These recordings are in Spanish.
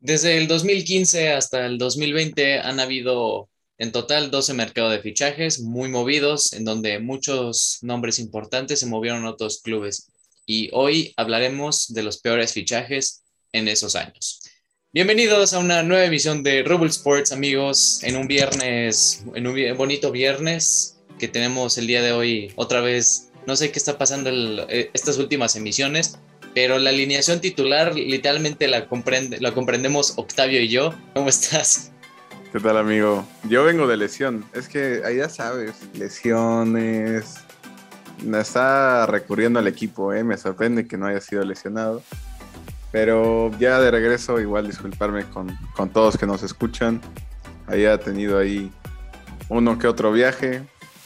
Desde el 2015 hasta el 2020 han habido en total 12 mercados de fichajes muy movidos, en donde muchos nombres importantes se movieron a otros clubes. Y hoy hablaremos de los peores fichajes en esos años. Bienvenidos a una nueva emisión de Rubble Sports, amigos, en un viernes, en un bonito viernes que tenemos el día de hoy otra vez. No sé qué está pasando en eh, estas últimas emisiones, pero la alineación titular literalmente la, comprende, comprendemos Octavio y yo. ¿Cómo estás? ¿Qué tal, amigo? Yo vengo de lesión. Es que ahí ya sabes, lesiones. Está recurriendo al equipo, ¿eh? Me sorprende que no haya sido lesionado. Pero ya de regreso, igual disculparme con, con todos que nos escuchan. Haya tenido ahí uno que otro viaje.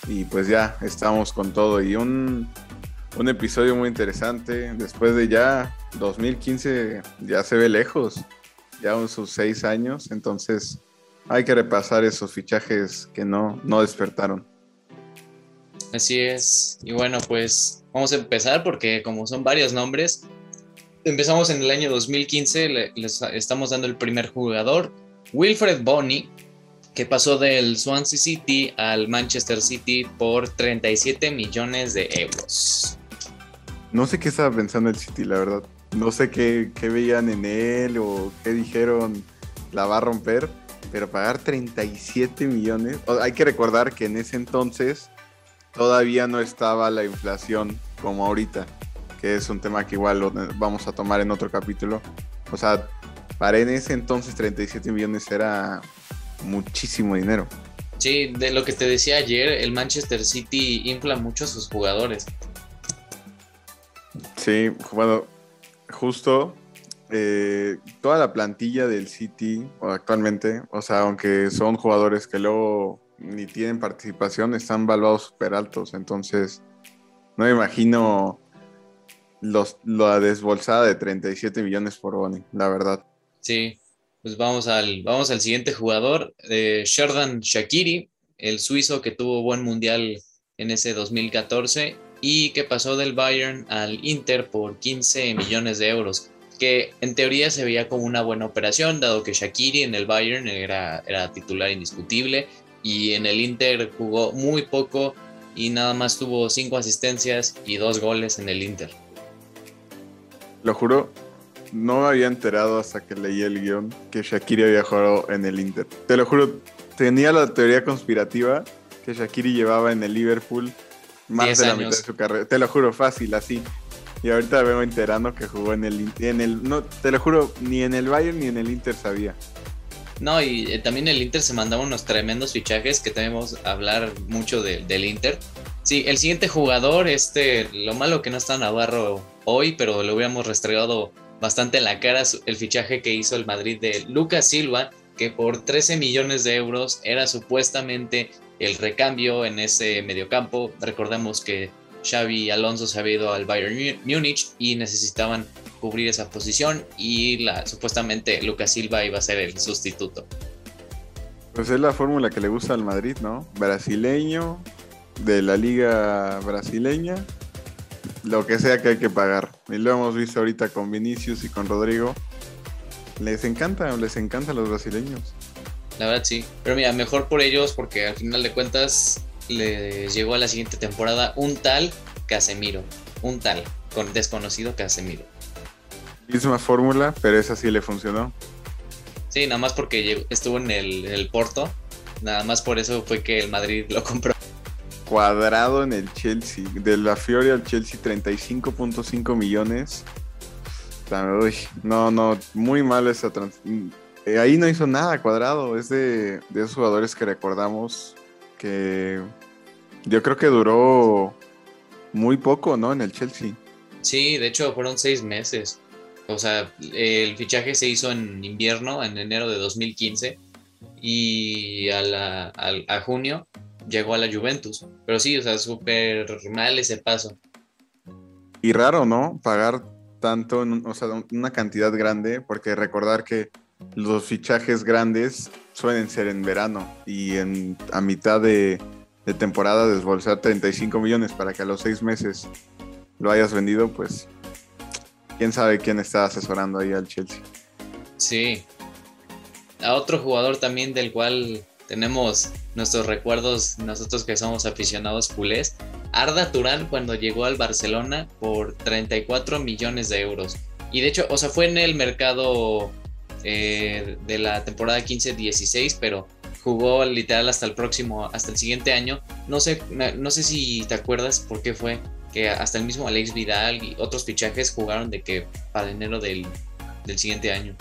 Y pues ya estamos con todo. Y un, un episodio muy interesante. Después de ya 2015, ya se ve lejos. Ya en sus seis años. Entonces hay que repasar esos fichajes que no, no despertaron. Así es. Y bueno, pues vamos a empezar porque como son varios nombres, empezamos en el año 2015, les estamos dando el primer jugador, Wilfred Bonney, que pasó del Swansea City al Manchester City por 37 millones de euros. No sé qué estaba pensando el City, la verdad. No sé qué, qué veían en él o qué dijeron la va a romper pero pagar 37 millones, hay que recordar que en ese entonces todavía no estaba la inflación como ahorita, que es un tema que igual lo vamos a tomar en otro capítulo. O sea, para en ese entonces 37 millones era muchísimo dinero. Sí, de lo que te decía ayer, el Manchester City infla mucho a sus jugadores. Sí, bueno, justo eh, toda la plantilla del City actualmente, o sea, aunque son jugadores que luego ni tienen participación, están valuados súper altos. Entonces, no me imagino los, la desbolsada de 37 millones por Boni, la verdad. Sí, pues vamos al, vamos al siguiente jugador, eh, Sherdan Shakiri, el suizo que tuvo buen mundial en ese 2014 y que pasó del Bayern al Inter por 15 millones de euros que en teoría se veía como una buena operación, dado que Shakiri en el Bayern era, titular indiscutible y en el Inter jugó muy poco y nada más tuvo cinco asistencias y dos goles en el Inter. Lo juro, no me había enterado hasta que leí el guion que Shakiri había jugado en el Inter. Te lo juro, tenía la teoría conspirativa que Shakiri llevaba en el Liverpool más de la mitad de su carrera. Te lo juro, fácil, así. Y ahorita vengo enterando que jugó en el, en el. No, te lo juro, ni en el Bayern ni en el Inter sabía. No, y eh, también el Inter se mandaba unos tremendos fichajes que tenemos a hablar mucho del Inter. Sí, el siguiente jugador, este, lo malo que no está Navarro hoy, pero lo hubiéramos restregado bastante en la cara el fichaje que hizo el Madrid de Lucas Silva, que por 13 millones de euros era supuestamente el recambio en ese mediocampo. Recordemos que Xavi Alonso se había ido al Bayern Múnich y necesitaban cubrir esa posición y supuestamente Lucas Silva iba a ser el sustituto. Pues es la fórmula que le gusta al Madrid, ¿no? Brasileño, de la liga brasileña, lo que sea que hay que pagar. Y lo hemos visto ahorita con Vinicius y con Rodrigo. Les encanta, les encantan los brasileños. La verdad sí. Pero mira, mejor por ellos porque al final de cuentas le llegó a la siguiente temporada un tal Casemiro, un tal con desconocido Casemiro. Misma fórmula, pero esa sí le funcionó. Sí, nada más porque estuvo en el, Porto, nada más por eso fue que el Madrid lo compró. Cuadrado en el Chelsea, de la Fiore al Chelsea 35.5 millones. no, no, muy mal esa transición. Eh, ahí no hizo nada cuadrado, es de, de esos jugadores que recordamos que yo creo que duró muy poco, ¿no? En el Chelsea. Sí, de hecho fueron seis meses. O sea, el fichaje se hizo en invierno, en enero de 2015, y a, a junio llegó a la Juventus. Pero sí, o sea, súper mal ese paso. Y raro, ¿no? Pagar tanto, o sea, una cantidad grande, porque recordar que los fichajes grandes suelen ser en verano y en, a mitad de, temporada desbolsar 35 millones para que a los seis meses lo hayas vendido, pues quién sabe quién está asesorando ahí al Chelsea. Sí, a otro jugador también del cual tenemos nuestros recuerdos, nosotros que somos aficionados culés, Arda Turán cuando llegó al Barcelona por 34 millones de euros. Y de hecho, o sea, fue en el mercado eh, de la temporada 15-16, pero jugó literal hasta el próximo, hasta el siguiente año. No sé, no sé si te acuerdas por qué fue que hasta el mismo Alex Vidal y otros fichajes jugaron de que para enero del, del siguiente año.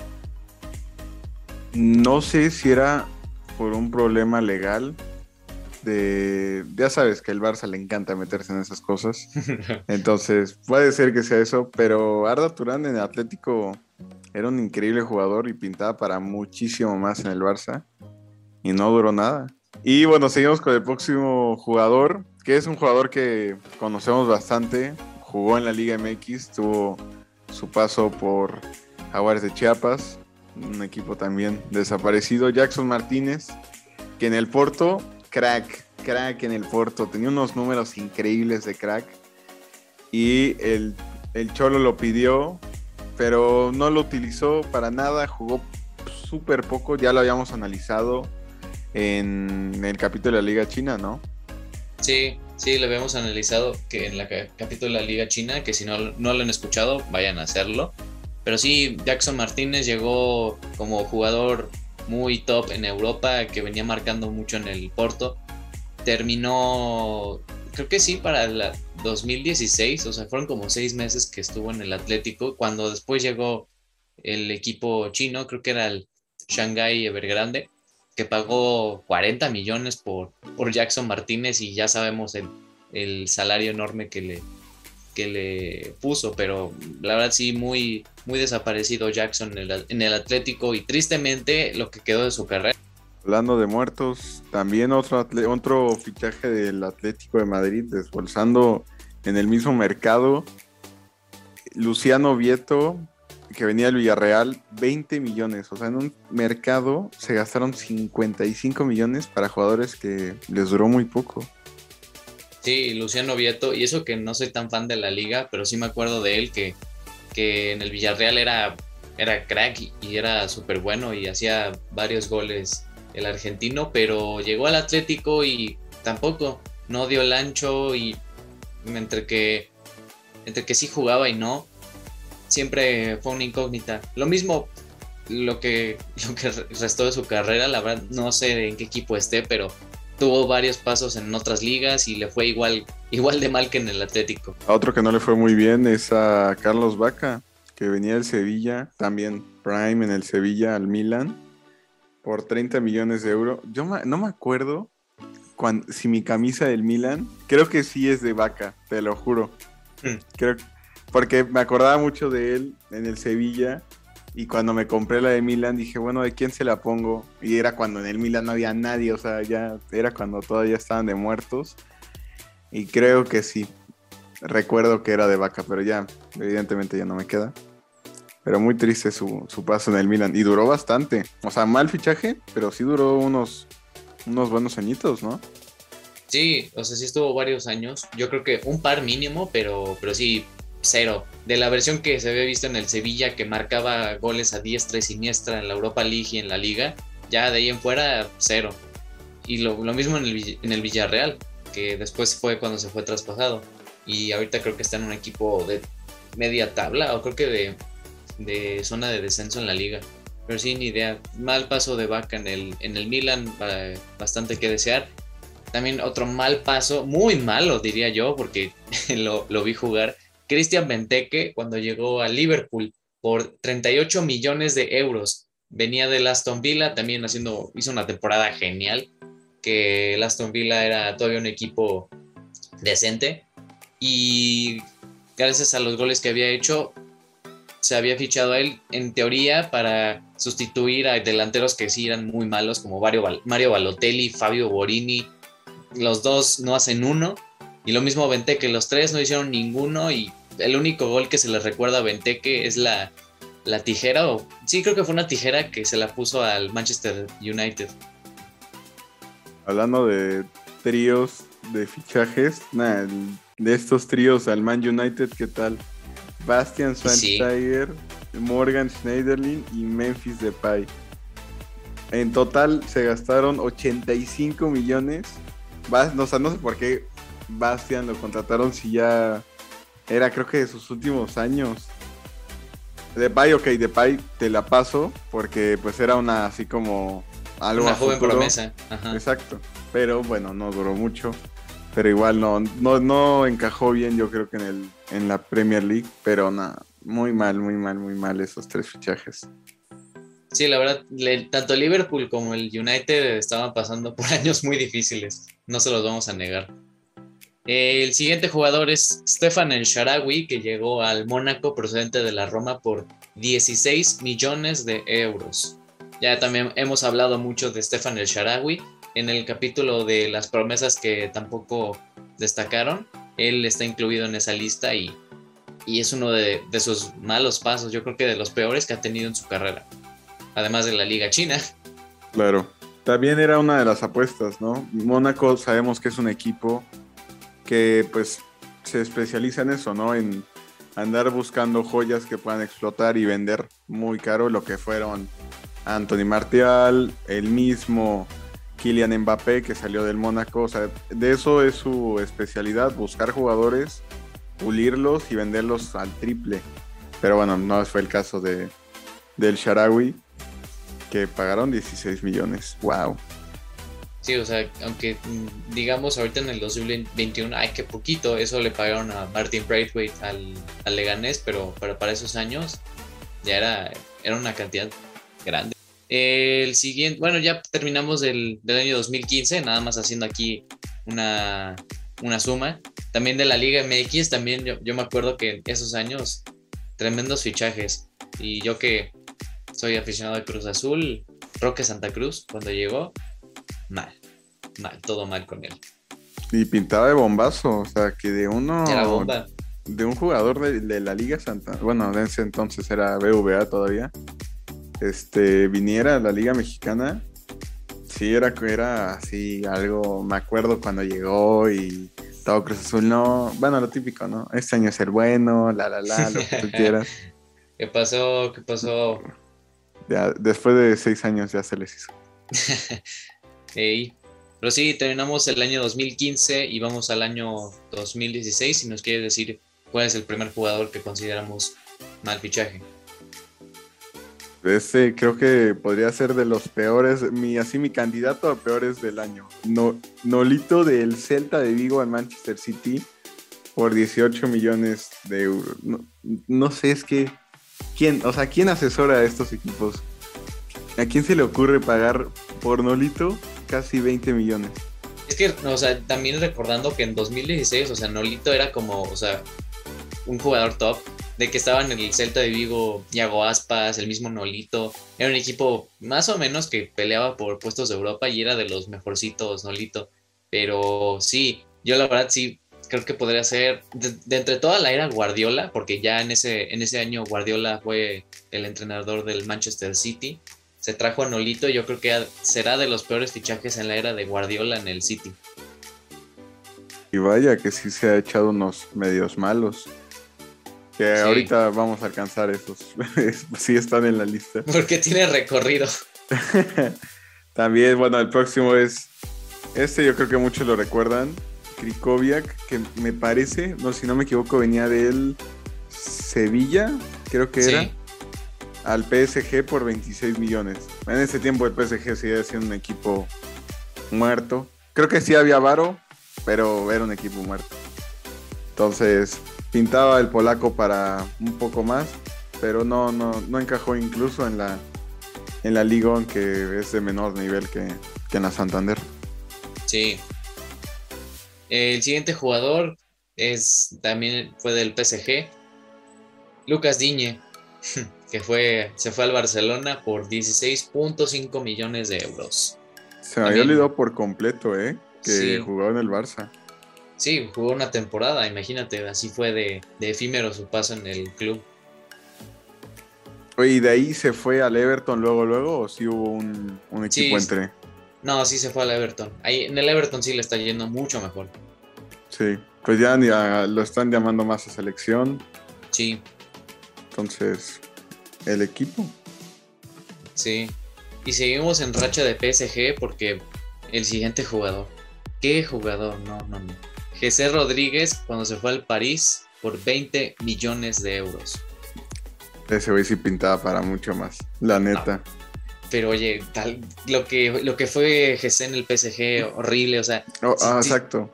No sé si era por un problema legal de, ya sabes que el Barça le encanta meterse en esas cosas. Entonces, puede ser que sea eso, pero Arda Turán en Atlético era un increíble jugador y pintaba para muchísimo más en el Barça y no duró nada. Y bueno, seguimos con el próximo jugador, que es un jugador que conocemos bastante, jugó en la Liga MX, tuvo su paso por Jaguares de Chiapas, un equipo también desaparecido, Jackson Martínez, que en el Porto crack, crack en el Porto. Tenía unos números increíbles de crack. Y el, Cholo lo pidió, pero no lo utilizó para nada. Jugó súper poco. Ya lo habíamos analizado en el capítulo de la Liga China, ¿no? Sí, sí, lo habíamos analizado que en el capítulo de la Liga China, que si no, no lo han escuchado, vayan a hacerlo. Pero sí, Jackson Martínez llegó como jugador muy top en Europa, que venía marcando mucho en el Porto. Terminó, creo que sí, para el 2016, o sea, fueron como seis meses que estuvo en el Atlético, cuando después llegó el equipo chino, creo que era el Shanghai Evergrande, que pagó 40 millones por, por Jackson Martínez y ya sabemos el, el salario enorme que le, que le puso, pero la verdad sí, muy, muy desaparecido Jackson en el, Atlético y tristemente lo que quedó de su carrera. Hablando de muertos, también otro, otro fichaje del Atlético de Madrid, desbolsando en el mismo mercado. Luciano Vieto, que venía del Villarreal, 20 millones. O sea, en un mercado se gastaron 55 millones para jugadores que les duró muy poco. Sí, Luciano Vieto, y eso que no soy tan fan de la liga, pero sí me acuerdo de él que, que en el Villarreal era, era crack y era súper bueno y hacía varios goles el argentino, pero llegó al Atlético y tampoco no dio el ancho y entre que, entre que sí jugaba y no, siempre fue una incógnita. Lo mismo lo que, lo que restó de su carrera, la verdad no sé en qué equipo esté, pero tuvo varios pasos en otras ligas y le fue igual, igual de mal que en el Atlético. A otro que no le fue muy bien es a Carlos Vaca, que venía del Sevilla, también Prime en el Sevilla al Milan, por 30 millones de euros. Yo no me acuerdo si mi camisa del Milan, creo que sí es de Vaca, te lo juro. Hmm. Creo, porque me acordaba mucho de él en el Sevilla y cuando me compré la de Milan dije, bueno, ¿de quién se la pongo? Y era cuando en el Milan no había nadie, o sea, ya era cuando todavía estaban de muertos. Y creo que sí. Recuerdo que era de vaca, pero ya, evidentemente ya no me queda. Pero muy triste su, paso en el Milan. Y duró bastante. O sea, mal fichaje, pero sí duró unos, unos buenos añitos, ¿no? Sí, o sea, sí estuvo varios años. Yo creo que un par mínimo, pero, pero sí, cero. De la versión que se había visto en el Sevilla, que marcaba goles a diestra y siniestra en la Europa League y en la Liga, ya de ahí en fuera, cero. Y lo, mismo en el, en el Villarreal, que después fue cuando se fue traspasado. Y ahorita creo que está en un equipo de media tabla, o creo que de, de zona de descenso en la liga. Pero sí, ni idea. Mal paso de vaca en el, en el Milan, bastante que desear. También otro mal paso, muy malo diría yo, porque lo, lo vi jugar, Christian Benteke cuando llegó a Liverpool por 38 millones de euros. Venía del Aston Villa, también haciendo, hizo una temporada genial, que Aston Villa era todavía un equipo decente. Y gracias a los goles que había hecho, se había fichado a él en teoría para sustituir a delanteros que sí eran muy malos, como Mario, Balotelli, Fabio Borini. Los dos no hacen uno. Y lo mismo Benteke, los tres no hicieron ninguno y el único gol que se le recuerda a Benteke es la, tijera, o sí creo que fue una tijera que se la puso al Manchester United. Hablando de tríos de fichajes, de estos tríos al Man United, ¿qué tal? Bastian Schweinsteiger, Morgan Schneiderlin y Memphis Depay. En total se gastaron 85 millones. o sea, no sé por qué Bastian lo contrataron si ya era creo que de sus últimos años. Depay, ok, Depay te la paso porque pues era una así como algo Una joven promesa. Exacto. Pero bueno, no duró mucho. Pero igual no, no, no encajó bien yo creo que en, el, en la Premier League. Pero nada, muy mal, muy mal, muy mal esos tres fichajes. Sí, la verdad, tanto Liverpool como el United estaban pasando por años muy difíciles. No se los vamos a negar. El siguiente jugador es Stefan El Sharawi, que llegó al Mónaco procedente de la Roma por 16 millones de euros. Ya también hemos hablado mucho de Stefan El Sharawi en el capítulo de las promesas que tampoco destacaron. Él está incluido en esa lista y, es uno de, de sus malos pasos, yo creo que de los peores que ha tenido en su carrera. Además de la Liga China. Claro. También era una de las apuestas, ¿no? Mónaco sabemos que es un equipo que pues se especializa en eso, ¿no? En andar buscando joyas que puedan explotar y vender muy caro lo que fueron Anthony Martial, el mismo Kylian Mbappé que salió del Mónaco, o sea, de eso es su especialidad, buscar jugadores, pulirlos y venderlos al triple. Pero bueno, no fue el caso de, del Sharawi, que pagaron 16 millones. ¡Wow! Sí, o sea, aunque mm, digamos ahorita en el 2021, ay, que poquito, eso le pagaron a Martin Braithwaite al, al Leganés, pero, para esos años ya era, era una cantidad grande. El siguiente, bueno, ya terminamos del, del año 2015, nada más haciendo aquí una, una, suma. También de la Liga MX, también yo, yo me acuerdo que en esos años, tremendos fichajes. Y yo que soy aficionado de Cruz Azul, Roque Santa Cruz, cuando llegó, mal, mal, todo mal con él. Y pintaba de bombazo, o sea, que de uno... Era bomba. De un jugador de, la Liga Santa, bueno, en ese entonces era BVA todavía, este, viniera a la Liga Mexicana, sí, era, era así algo, me acuerdo cuando llegó y todo Cruz Azul, no, bueno, lo típico, ¿no? Este año es el bueno, la, la, la, lo que tú quieras. ¿Qué pasó? ¿Qué pasó? Ya, después de seis años ya se les hizo. Pero sí, terminamos el año 2015 y vamos al año 2016. Si nos quiere decir cuál es el primer jugador que consideramos mal fichaje. Este creo que podría ser de los peores, mi, así mi candidato a peores del año. No, Nolito del Celta de Vigo al Manchester City por 18 millones de euros. No, no sé, es que, ¿quién, o sea, quién asesora a estos equipos? ¿A quién se le ocurre pagar por Nolito casi 20 millones? Es que, o sea, también recordando que en 2016, o sea, Nolito era como, o sea, un jugador top, de que estaban en el Celta de Vigo, Yago Aspas, el mismo Nolito, era un equipo más o menos que peleaba por puestos de Europa y era de los mejorcitos Nolito, pero sí, yo la verdad sí creo que podría ser de, entre toda la era Guardiola, porque ya en ese, en ese año Guardiola fue el entrenador del Manchester City, se trajo a Nolito, yo creo que será de los peores fichajes en la era de Guardiola en el City. Y vaya que sí se ha echado unos medios malos. Que ahorita vamos a alcanzar esos. sí están en la lista. Porque tiene recorrido. También, bueno, el próximo es. Este yo creo que muchos lo recuerdan. Krikoviak, que me parece, no si no me equivoco, venía del Sevilla, creo que era al PSG por 26 millones. En ese tiempo el PSG seguía siendo un equipo muerto. Creo que sí había varo, pero era un equipo muerto. Entonces pintaba el polaco para un poco más, pero no, no, no encajó incluso en la, en la Liga, que es de menor nivel que, que en la Santander. Sí. El siguiente jugador es también fue del PSG, Lucas Diñe. que fue, se fue al Barcelona por 16.5 millones de euros. Se me había olvidado por completo, ¿eh? Que jugó en el Barça. Sí, jugó una temporada, imagínate, así fue de, efímero su paso en el club. Oye, ¿y de ahí se fue al Everton luego, luego, o sí hubo un, equipo entre? No, sí se fue al Everton. Ahí, en el Everton sí le está yendo mucho mejor. Sí, pues ya, ya lo están llamando más a selección. Sí. Entonces, el equipo. Sí. Y seguimos en racha de PSG porque el siguiente jugador. ¿Qué jugador? No, no, no. José Rodríguez cuando se fue al París por 20 millones de euros. Ese güey sí pintaba para mucho más, la neta. Pero oye, tal, lo que, lo que fue Jesse en el PSG, horrible, o sea. Oh, ah, exacto.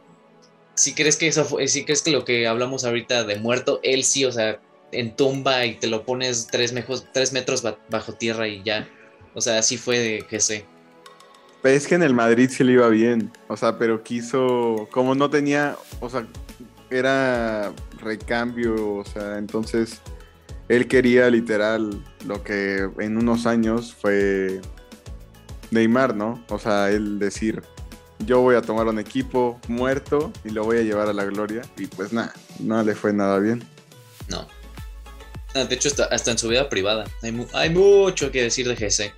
Si crees que eso fue, si crees que lo que hablamos ahorita de muerto, él sí, o sea, en tumba y te lo pones tres, tres metros bajo tierra y ya. O sea, así fue de Jesse. Es que en el Madrid sí le iba bien, o sea, pero quiso, como no tenía, o sea, era recambio, o sea, entonces él quería literal lo que en unos años fue Neymar, ¿no? O sea, él decir, yo voy a tomar un equipo muerto y lo voy a llevar a la gloria. Y pues nada, no le fue nada bien. No. Ah, de hecho, hasta, en su vida privada. Hay, mucho que decir de GC.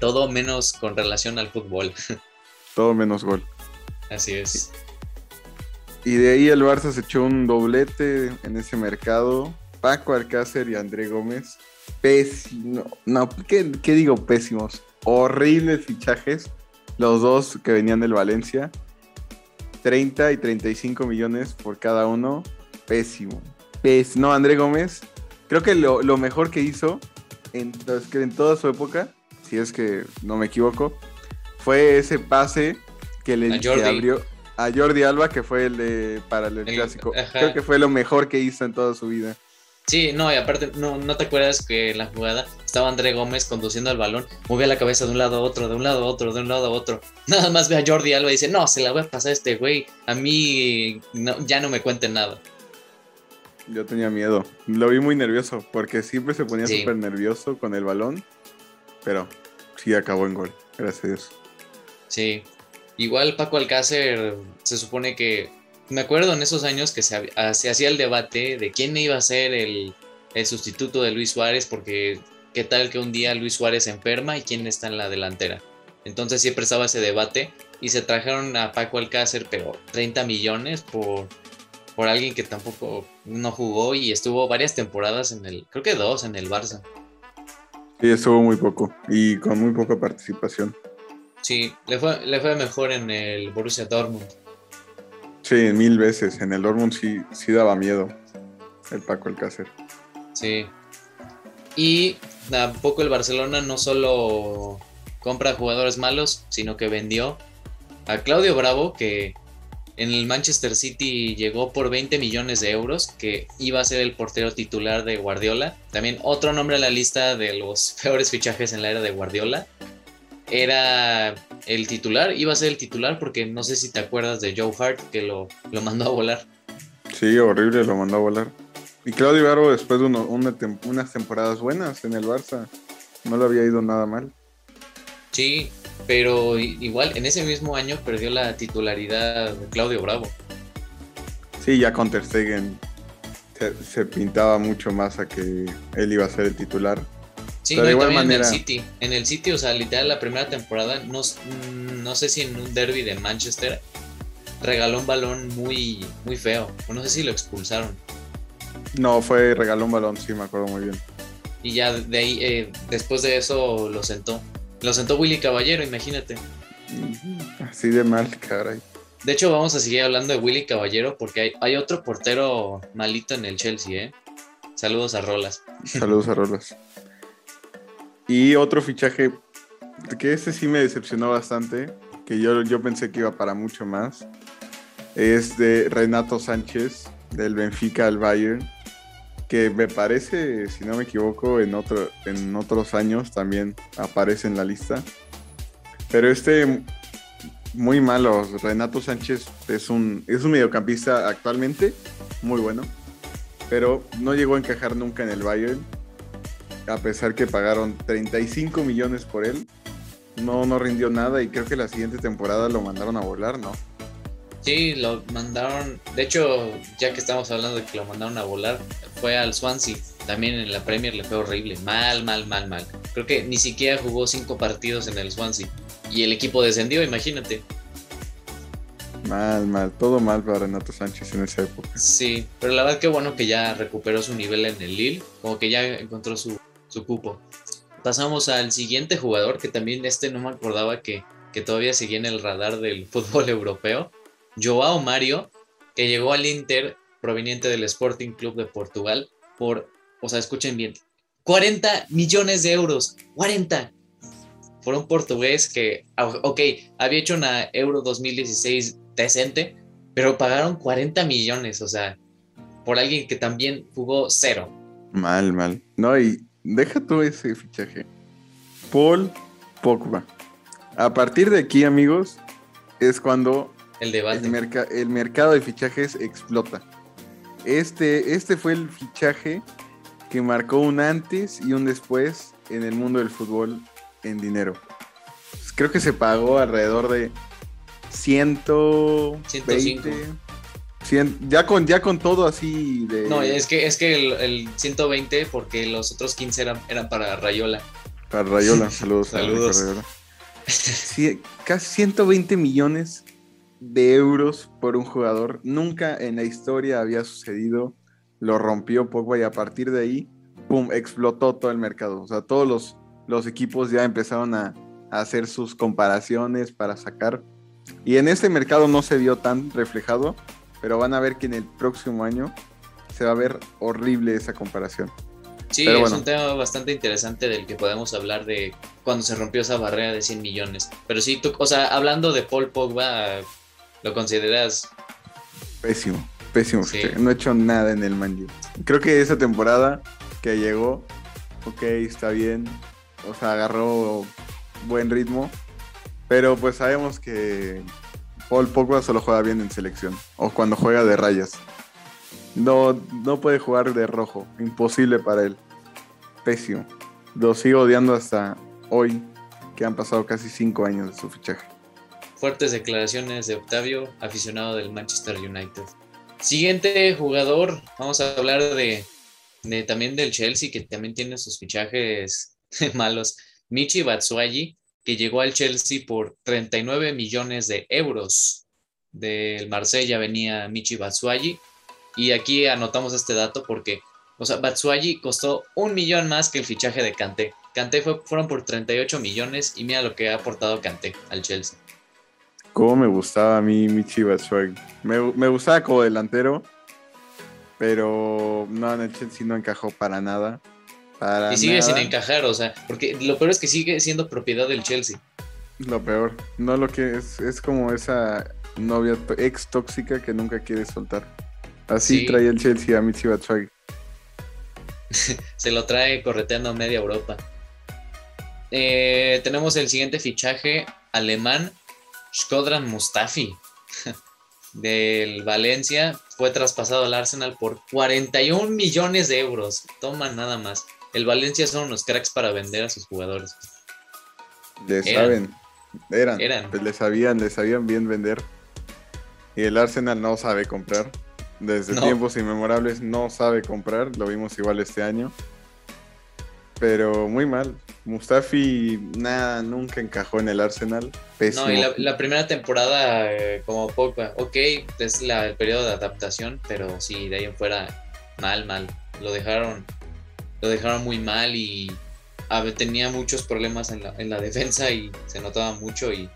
Todo menos con relación al fútbol. Todo menos gol. Así es. Y de ahí el Barça se echó un doblete en ese mercado Paco Alcácer y André Gómez. Pésimo. No, ¿qué, digo pésimos? Horribles fichajes. Los dos que venían del Valencia. 30 y 35 millones por cada uno. Pésimo. No, André Gómez. Creo que lo, mejor que hizo en, en toda su época, si es que no me equivoco, fue ese pase que le abrió a Jordi Alba, que fue el de para el, clásico. Creo que fue lo mejor que hizo en toda su vida. Sí, no, y aparte, no, ¿no te acuerdas que en la jugada estaba André Gómez conduciendo el balón, movía la cabeza de un lado a otro, de un lado a otro, de un lado a otro? Nada más ve a Jordi Alba y dice, no, se la voy a pasar a este güey, a mí ya no me cuenten nada. Yo tenía miedo, lo vi muy nervioso, porque siempre se ponía súper nervioso con el balón, pero sí acabó en gol, gracias a Dios. Sí, igual Paco Alcácer se supone que me acuerdo en esos años que se, hacía el debate de quién iba a ser el, sustituto de Luis Suárez, porque qué tal que un día Luis Suárez enferma y quién está en la delantera. Entonces siempre estaba ese debate y se trajeron a Paco Alcácer, pero 30 millones por, por alguien que tampoco no jugó y estuvo varias temporadas en el, creo que dos en el Barça. Sí, estuvo muy poco y con muy poca participación. Sí, le fue, le fue mejor en el Borussia Dortmund. Sí, mil veces. En el Dortmund sí, sí daba miedo el Paco Alcácer. Sí. Y tampoco el Barcelona no solo compra jugadores malos, sino que vendió a Claudio Bravo, que en el Manchester City llegó por 20 millones de euros, que iba a ser el portero titular de Guardiola. También otro nombre en la lista de los peores fichajes en la era de Guardiola era el titular, iba a ser el titular porque no sé si te acuerdas de Joe Hart que lo, lo mandó a volar. Sí, horrible, lo mandó a volar. Y Claudio Barro después de unas temporadas buenas en el Barça, no le había ido nada mal. Sí, pero igual en ese mismo año perdió la titularidad de Claudio Bravo. Sí, ya con Ter Stegen se, se pintaba mucho más a que él iba a ser el titular. Sí, de igual manera. En el City. En el City, o sea, literal, la primera temporada, no, no sé si en un derby de Manchester regaló un balón muy, muy feo. O no sé si lo expulsaron. No, fue regaló un balón, sí, me acuerdo muy bien. Y ya de ahí, eh, después de eso, lo sentó. Lo sentó Willy Caballero, imagínate. Así de mal, caray. De hecho, vamos a seguir hablando de Willy Caballero porque hay, hay otro portero malito en el Chelsea, ¿eh? Saludos a Rolas. Saludos a Rolas. Y otro fichaje que ese sí me decepcionó bastante, que yo, yo pensé que iba para mucho más, es de Renato Sánchez, del Benfica al Bayern, que me parece, si no me equivoco, en, otro, en otros años también aparece en la lista. Pero este, muy malo, Renato Sánchez es un, es un mediocampista actualmente, muy bueno, pero no llegó a encajar nunca en el Bayern a pesar que pagaron 35 millones por él, no, no rindió nada y creo que la siguiente temporada lo mandaron a volar, ¿no? Sí, lo mandaron, de hecho, ya que estamos hablando de que lo mandaron a volar, fue al Swansea, también en la Premier le fue horrible, mal, mal, mal, mal. Creo que ni siquiera jugó cinco partidos en el Swansea y el equipo descendió, imagínate. Mal, mal, todo mal para Renato Sánchez en esa época. Sí, pero la verdad que bueno que ya recuperó su nivel en el Lille, como que ya encontró su, su cupo. pasamos al siguiente jugador, que también este no me acordaba que, que todavía seguía en el radar del fútbol europeo. Joao Mario, que llegó al Inter proveniente del Sporting Club de Portugal por, o sea, escuchen bien, 40 millones de euros. 40 por un portugués que, ah, ok, había hecho una Euro 2016 decente, pero pagaron 40 millones, o sea, por alguien que también jugó cero. Mal, mal. No, y deja tú ese fichaje. Paul Pogba. A partir de aquí, amigos, es cuando el, debate. el, mercado de fichajes explota. Este, este fue el fichaje que marcó un antes y un después en el mundo del fútbol en dinero. Creo que se pagó alrededor de 120. ya, con, ya con todo así de. No, es que, es que el, 120, porque los otros 15 eran, eran para Rayola. Para Rayola, saludos. saludos. casi 120 millones de euros por un jugador. Nunca en la historia había sucedido. Lo rompió Pogba y a partir de ahí, ¡pum! explotó todo el mercado. O sea, todos los los equipos ya empezaron a, hacer sus comparaciones para sacar. Y en este mercado no se vio tan reflejado, pero van a ver que en el próximo año se va a ver horrible esa comparación. Sí, es un tema bastante interesante del que podemos hablar de cuando se rompió esa barrera de 100 millones. Pero sí, tú, o sea, hablando de Paul Pogba, ¿lo consideras? Pésimo, pésimo. No he hecho nada en el Man Creo que esa temporada que llegó, ok, está bien, o sea, agarró buen ritmo, pero pues sabemos que Paul Pogba solo juega bien en selección o cuando juega de rayas. No, no puede jugar de rojo, imposible para él. Pésimo. Lo sigo odiando hasta hoy, que han pasado casi cinco años de su fichaje. Fuertes declaraciones de Octavio, aficionado del Manchester United. Siguiente jugador, vamos a hablar de, de también del Chelsea, que también tiene sus fichajes malos, Michi Batshuayi, que llegó al Chelsea por 39 millones de euros. Del Marsella venía Michi Batshuayi. Y aquí anotamos este dato porque, o sea, Batshuayi costó un millón más que el fichaje de Kanté. Kanté fue, fueron por 38 millones y mira lo que ha aportado Kanté al Chelsea. Cómo me gustaba a mí Michi Batshuayi. Me, me gustaba como delantero, pero no, en el Chelsea no encajó para nada y sigue sin encajar, o sea, porque lo peor es que sigue siendo propiedad del Chelsea. Lo peor, no lo que es, es como esa novia ex tóxica que nunca quiere soltar. Así trae el Chelsea a Michi Batshuayi. Se lo trae correteando a media Europa. Eh, tenemos el siguiente fichaje alemán, Skodran Mustafi, del Valencia. Fue traspasado al Arsenal por 41 millones de euros. Toma nada más el Valencia son unos cracks para vender a sus jugadores. Le saben, eran, eran. Pues le sabían, le sabían bien vender. Y el Arsenal no sabe comprar. Desde tiempos inmemorables no sabe comprar. Lo vimos igual este año. Pero muy mal. Mustafi nada, nunca encajó en el Arsenal. No, y la, primera temporada eh, como Pogba, ok, es la, el periodo de adaptación, pero sí, de ahí en fuera, mal, mal. Lo dejaron lo dejaron muy mal y tenía muchos problemas en la, defensa y se notaba mucho y,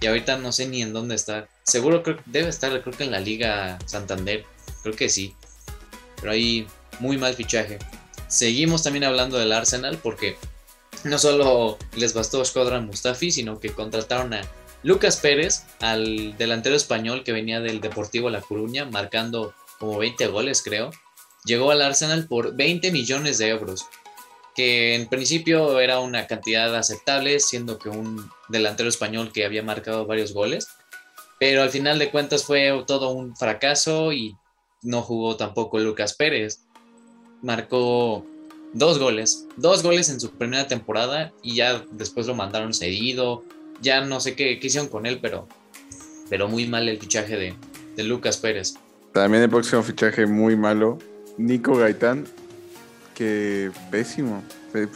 y, ahorita no sé ni en dónde está. Seguro creo debe estar, creo que en la Liga Santander, creo que sí. Pero ahí muy mal fichaje. Seguimos también hablando del Arsenal porque no solo les bastó Skodran Mustafi, sino que contrataron a Lucas Pérez, al delantero español que venía del Deportivo La Coruña, marcando como 20 goles creo llegó al Arsenal por 20 millones de euros, que en principio era una cantidad aceptable, siendo que un delantero español que había marcado varios goles, pero al final de cuentas fue todo un fracaso y no jugó tampoco Lucas Pérez. Marcó dos goles, dos goles en su primera temporada y ya después lo mandaron cedido. Ya no sé qué, hicieron con él, pero, pero muy mal el fichaje de, de Lucas Pérez. También el próximo fichaje muy malo Nico Gaitán, que pésimo.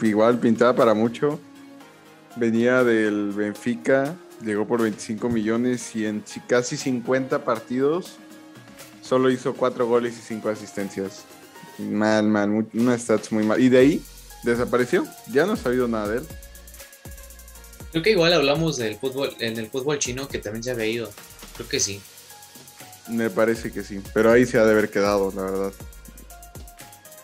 Igual pintaba para mucho. Venía del Benfica, llegó por 25 millones y en casi 50 partidos solo hizo 4 goles y 5 asistencias. Mal, mal, una stats muy mal. Y de ahí desapareció. Ya no ha sabido nada de él. Creo que igual hablamos del fútbol, en el fútbol chino que también se había ido. Creo que sí. Me parece que sí, pero ahí se ha de haber quedado, la verdad.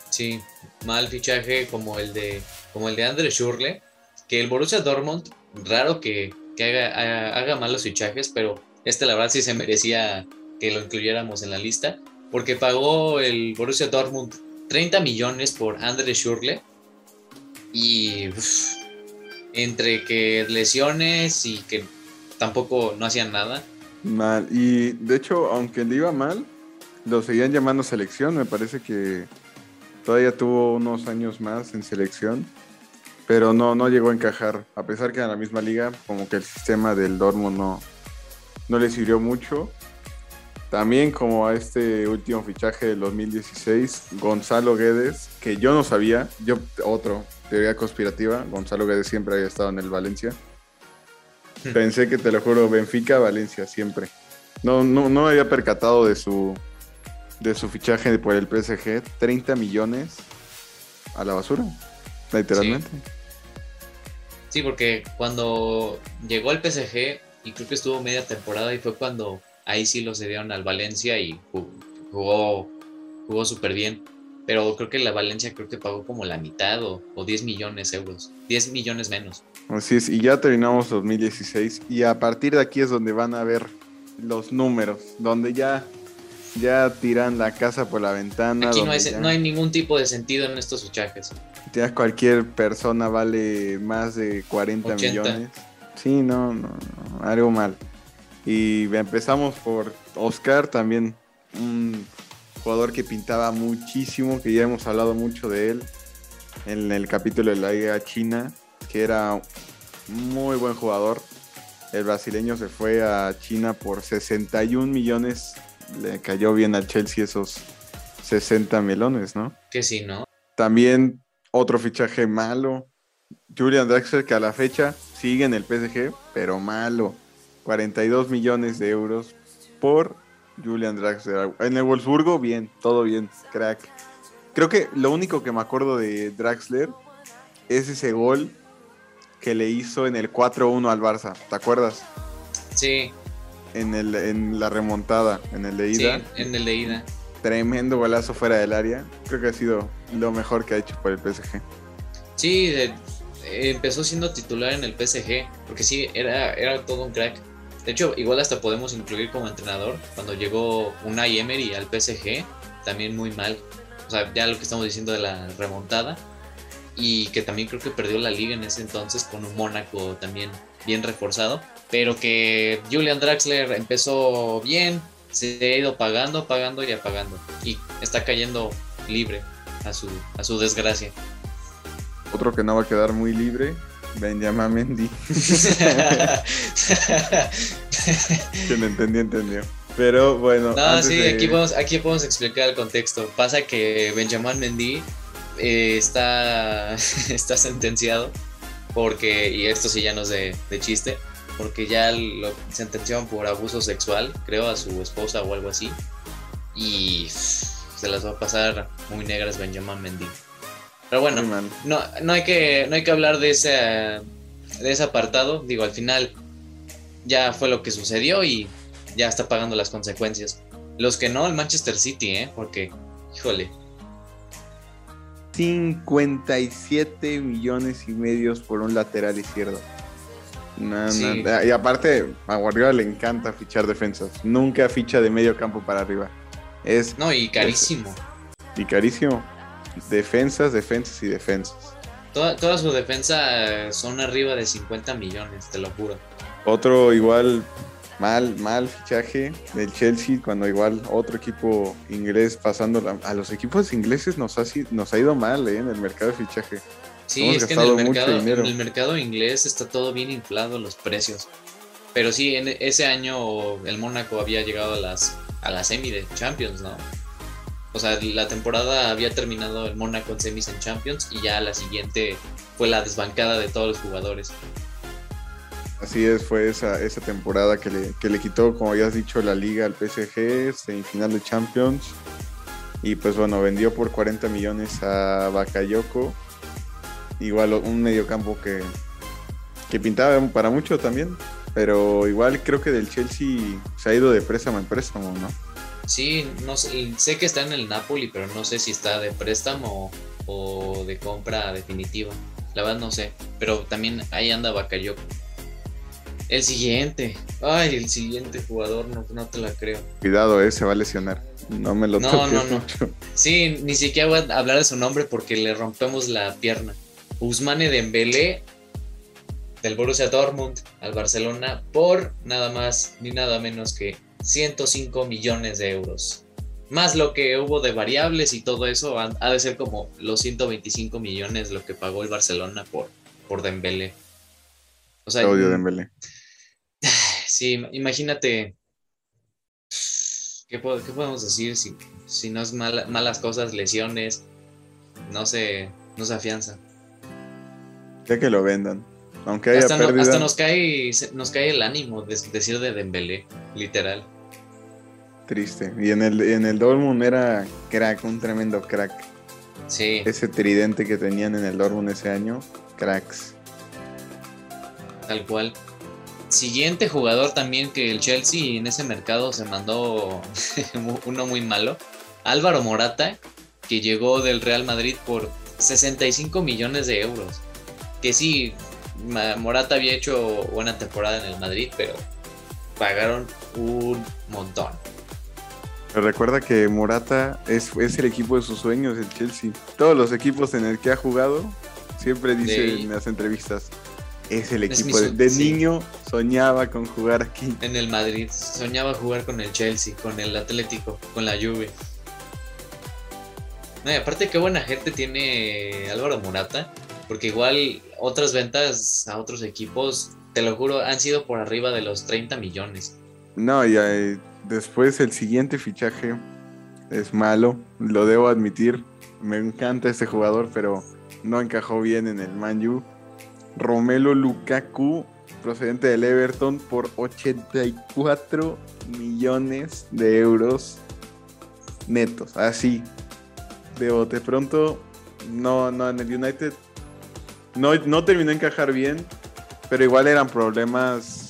Sí, mal fichaje como el de como el de Andre Schurle, que el Borussia Dortmund, raro que, haga, haga, malos fichajes, pero este la verdad sí se merecía que lo incluyéramos en la lista, porque pagó el Borussia Dortmund 30 millones por Andre Schurle y entre que lesiones y que tampoco no hacían nada. Mal. Y de hecho, aunque le iba mal, lo seguían llamando selección. Me parece que todavía tuvo unos años más en selección. Pero no, no llegó a encajar. A pesar que en la misma liga, como que el sistema del Dortmund no, no le sirvió mucho. También como a este último fichaje del 2016, Gonzalo Guedes, que yo no sabía, yo otro, teoría conspirativa, Gonzalo Guedes siempre había estado en el Valencia. Hmm. Pensé que, te lo juro, Benfica, Valencia, siempre. No, no, no me había percatado de su, de su fichaje por el PSG. 30 millones a la basura, literalmente. Sí. porque cuando llegó al PSG, y creo que estuvo media temporada, y fue cuando ahí sí lo cedieron al Valencia y jugó, jugó súper bien pero creo que la Valencia creo que pagó como la mitad o, 10 millones de euros, 10 millones menos. Así es, y ya terminamos 2016 y a partir de aquí es donde van a ver los números, donde ya, ya tiran la casa por la ventana. Aquí no hay, no hay ningún tipo de sentido en estos fichajes. Ya cualquier persona vale más de 40 millones. Sí, no, no, no, algo mal. Y empezamos por Oscar, también un jugador que pintaba muchísimo, que ya hemos hablado mucho de él en el capítulo de la Liga China, que era muy buen jugador. El brasileño se fue a China por 61 millones. Le cayó bien al Chelsea esos 60 melones, ¿no? Que sí, ¿no? También otro fichaje malo. Julian Draxler, que a la fecha sigue en el PSG, pero malo. 42 millones de euros por Julian Draxler. En el Wolfsburgo, bien, todo bien, crack. Creo que lo único que me acuerdo de Draxler es ese gol que le hizo en el 4-1 al Barça. ¿Te acuerdas? Sí. En, el, en la remontada, en el de ida. Sí, en el de ida. Tremendo golazo fuera del área. Creo que ha sido lo mejor que ha hecho por el PSG. Sí, empezó siendo titular en el PSG, porque sí, era, era todo un crack. De hecho, igual hasta podemos incluir como entrenador cuando llegó Unai Emery al PSG, también muy mal. O sea, ya lo que estamos diciendo de la remontada. Y que también creo que perdió la liga en ese entonces con un Mónaco también bien reforzado. Pero que Julian Draxler empezó bien, se ha ido pagando, pagando y apagando. Y está cayendo libre a su, a su desgracia. Otro que no va a quedar muy libre Benjamin Mendy. Quien entendió, entendió. Pero bueno. No, sí, aquí, podemos, aquí podemos explicar el contexto. Pasa que Benjamin Mendy eh, está, está sentenciado porque, y esto sí ya no es de, chiste, porque ya lo sentenciaron por abuso sexual, creo, a su esposa o algo así. Y se las va a pasar muy negras Benjamin Mendy. Pero bueno, no, no, hay que, no hay que hablar de ese, de ese apartado. Digo, al final ya fue lo que sucedió y ya está pagando las consecuencias. Los que no, el Manchester City, ¿eh? Porque, híjole. 57 millones y medios por un lateral izquierdo. Y aparte, a Guardiola le encanta fichar defensas. Nunca ficha de medio campo para arriba. Es, no, y carísimo. y carísimo. Defensas, defensas y defensas. Toda, toda su defensa son arriba de 50 millones, te lo juro. Otro igual mal, mal fichaje del Chelsea, cuando igual otro equipo inglés pasando a los equipos ingleses nos ha, nos ha ido mal eh, en el mercado de fichaje. Sí, es que en el, mercado, en el mercado inglés está todo bien inflado los precios. Pero sí, en ese año el Mónaco había llegado a las a la semi de Champions, ¿no? O sea, la temporada había terminado el Mónaco en semis en Champions y ya la siguiente fue la desbancada de todos los jugadores. Así es, fue esa, esa temporada que le, que le quitó, como ya has dicho, la liga al PSG, semifinal de Champions. Y pues bueno, vendió por 40 millones a Bakayoko. igual un mediocampo que, que pintaba para mucho también. Pero igual creo que del Chelsea se ha ido de préstamo en préstamo, ¿no? Sí, no sé, sé que está en el Napoli, pero no sé si está de préstamo o de compra definitiva. La verdad no sé, pero también ahí anda Bakayoko. El siguiente. Ay, el siguiente jugador, no, no te la creo. Cuidado, eh, se va a lesionar. No me lo no, toques no, no. mucho. Sí, ni siquiera voy a hablar de su nombre porque le rompemos la pierna. Usmane Dembélé del Borussia Dortmund al Barcelona por nada más ni nada menos que 105 millones de euros. Más lo que hubo de variables y todo eso, ha de ser como los 125 millones lo que pagó el Barcelona por, por Dembélé. O sea, Odio Dembélé. Sí, imagínate. ¿Qué, podemos decir si, si no es malas cosas, lesiones? No se, no se afianza. Ya que lo vendan. Aunque haya hasta, hasta nos cae nos cae el ánimo de decir de Dembélé, literal. Triste. Y en el, en el Dortmund era crack, un tremendo crack. Sí. Ese tridente que tenían en el Dortmund ese año, cracks. Tal cual. Siguiente jugador también que el Chelsea en ese mercado se mandó uno muy malo. Álvaro Morata, que llegó del Real Madrid por 65 millones de euros. Que sí, Morata había hecho buena temporada en el Madrid, pero pagaron un montón. Recuerda que Morata es, es, el equipo de sus sueños, el Chelsea. Todos los equipos en el que ha jugado, siempre dice en las entrevistas, es el equipo. de, niño soñaba con jugar aquí. En el Madrid, soñaba jugar con el Chelsea, con el Atlético, con la Juve. No, aparte qué buena gente tiene Álvaro Morata, porque igual otras ventas a otros equipos, te lo juro, han sido por arriba de los 30 millones. No, y eh, después el siguiente fichaje es malo, lo debo admitir. Me encanta este jugador, pero no encajó bien en el Man U. Romelo Lukaku, procedente del Everton, por 84 millones de euros netos. Así, de pronto. No, no, en el United no, no terminó de encajar bien, pero igual eran problemas,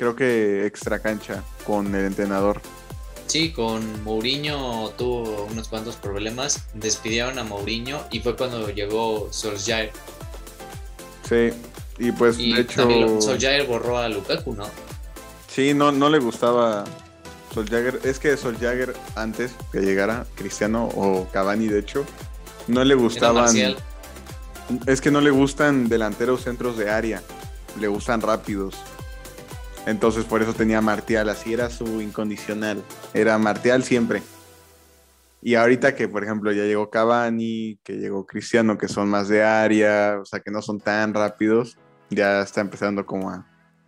creo que extra cancha con el entrenador. Sí, con Mourinho tuvo unos cuantos problemas. Despidieron a Mourinho y fue cuando llegó Solskjaer. Sí, y pues de hecho. Solskjaer borró a Lukaku, ¿no? Sí, no, no le gustaba Solskjaer. Es que Solskjaer antes que llegara Cristiano o Cavani, de hecho, no le gustaban. Es que no le gustan delanteros centros de área, le gustan rápidos. Entonces por eso tenía Martial, así era su incondicional. Era Martial siempre. Y ahorita que, por ejemplo, ya llegó Cavani, que llegó Cristiano, que son más de área, o sea, que no son tan rápidos, ya está empezando como a,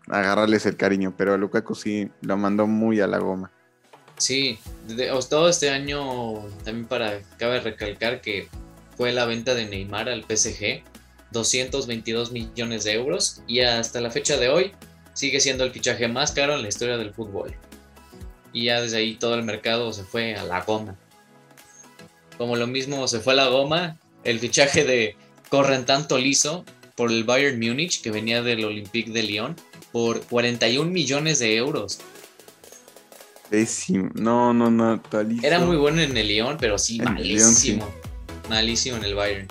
agarrarles el cariño. Pero a Lukaku sí lo mandó muy a la goma. Sí, todo este año también para, cabe recalcar que fue la venta de Neymar al PSG, 222 millones de euros, y hasta la fecha de hoy sigue siendo el fichaje más caro en la historia del fútbol. Y ya desde ahí todo el mercado se fue a la goma. Como lo mismo se fue a la goma, el fichaje de Correntan Tolizo por el Bayern Múnich, que venía del Olympique de Lyon, por 41 millones de euros. No, no, no, Tolizo. Era muy bueno en el Lyon, pero sí, malísimo malísimo en el Bayern.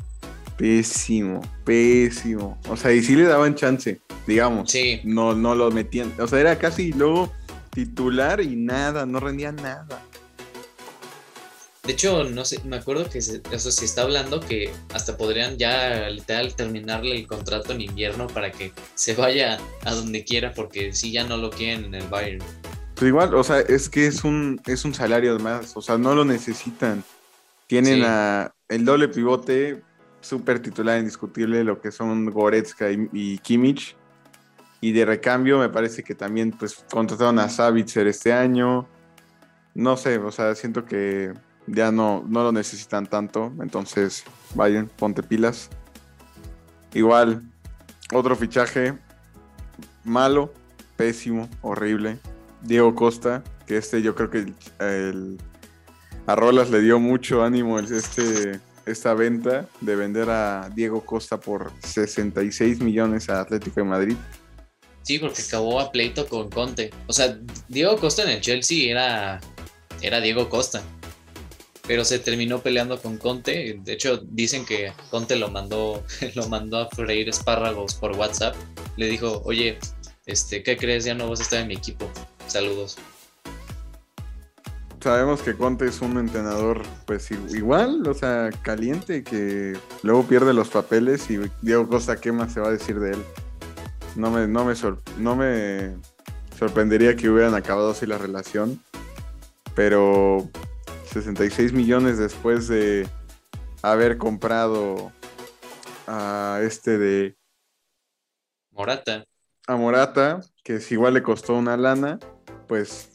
Pésimo, pésimo. O sea, y sí le daban chance, digamos. Sí. No, no lo metían. O sea, era casi luego titular y nada, no rendía nada. De hecho, no sé, me acuerdo que se, eso se está hablando que hasta podrían ya literal terminarle el contrato en invierno para que se vaya a donde quiera porque si ya no lo quieren en el Bayern. Pues igual, o sea, es que es un, es un salario más, o sea, no lo necesitan. Tienen a el doble pivote, súper titular indiscutible, lo que son Goretzka y, Kimmich. Y de recambio me parece que también pues contrataron a Savitzer este año. No sé, o sea, siento que ya no, no lo necesitan tanto. Entonces, vayan, ponte pilas. Igual, otro fichaje malo, pésimo, horrible. Diego Costa, que este yo creo que a Rolas le dio mucho ánimo este, esta venta de vender a Diego Costa por 66 millones a Atlético de Madrid. Sí, porque acabó a pleito con Conte. O sea, Diego Costa en el Chelsea era, era Diego Costa. Pero se terminó peleando con Conte. De hecho, dicen que Conte lo mandó, lo mandó a freír espárragos por WhatsApp. Le dijo, oye, este, ¿qué crees? Ya no vas a estar en mi equipo. Saludos. Sabemos que Conte es un entrenador, pues igual, o sea, caliente, que luego pierde los papeles y Diego Costa, ¿qué más se va a decir de él? No me, no me, no me sorprendería que hubieran acabado así la relación, pero 66 millones después de haber comprado a este de Morata. A Morata, que es igual le costó una lana, pues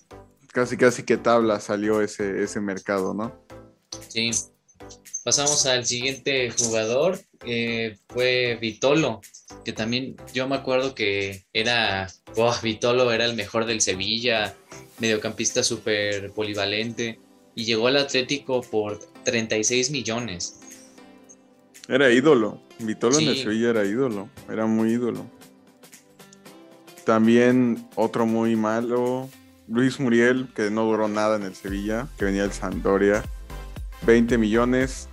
casi casi que tabla salió ese, ese mercado, ¿no? Sí. Pasamos al siguiente jugador, fue Vitolo, que también yo me acuerdo que era, oh, Vitolo era el mejor del Sevilla, mediocampista súper polivalente, y llegó al Atlético por 36 millones. Era ídolo, Vitolo en el Sevilla era ídolo, era muy ídolo. También otro muy malo, Luis Muriel, que no duró nada en el Sevilla, que venía del Sampdoria. 20 millones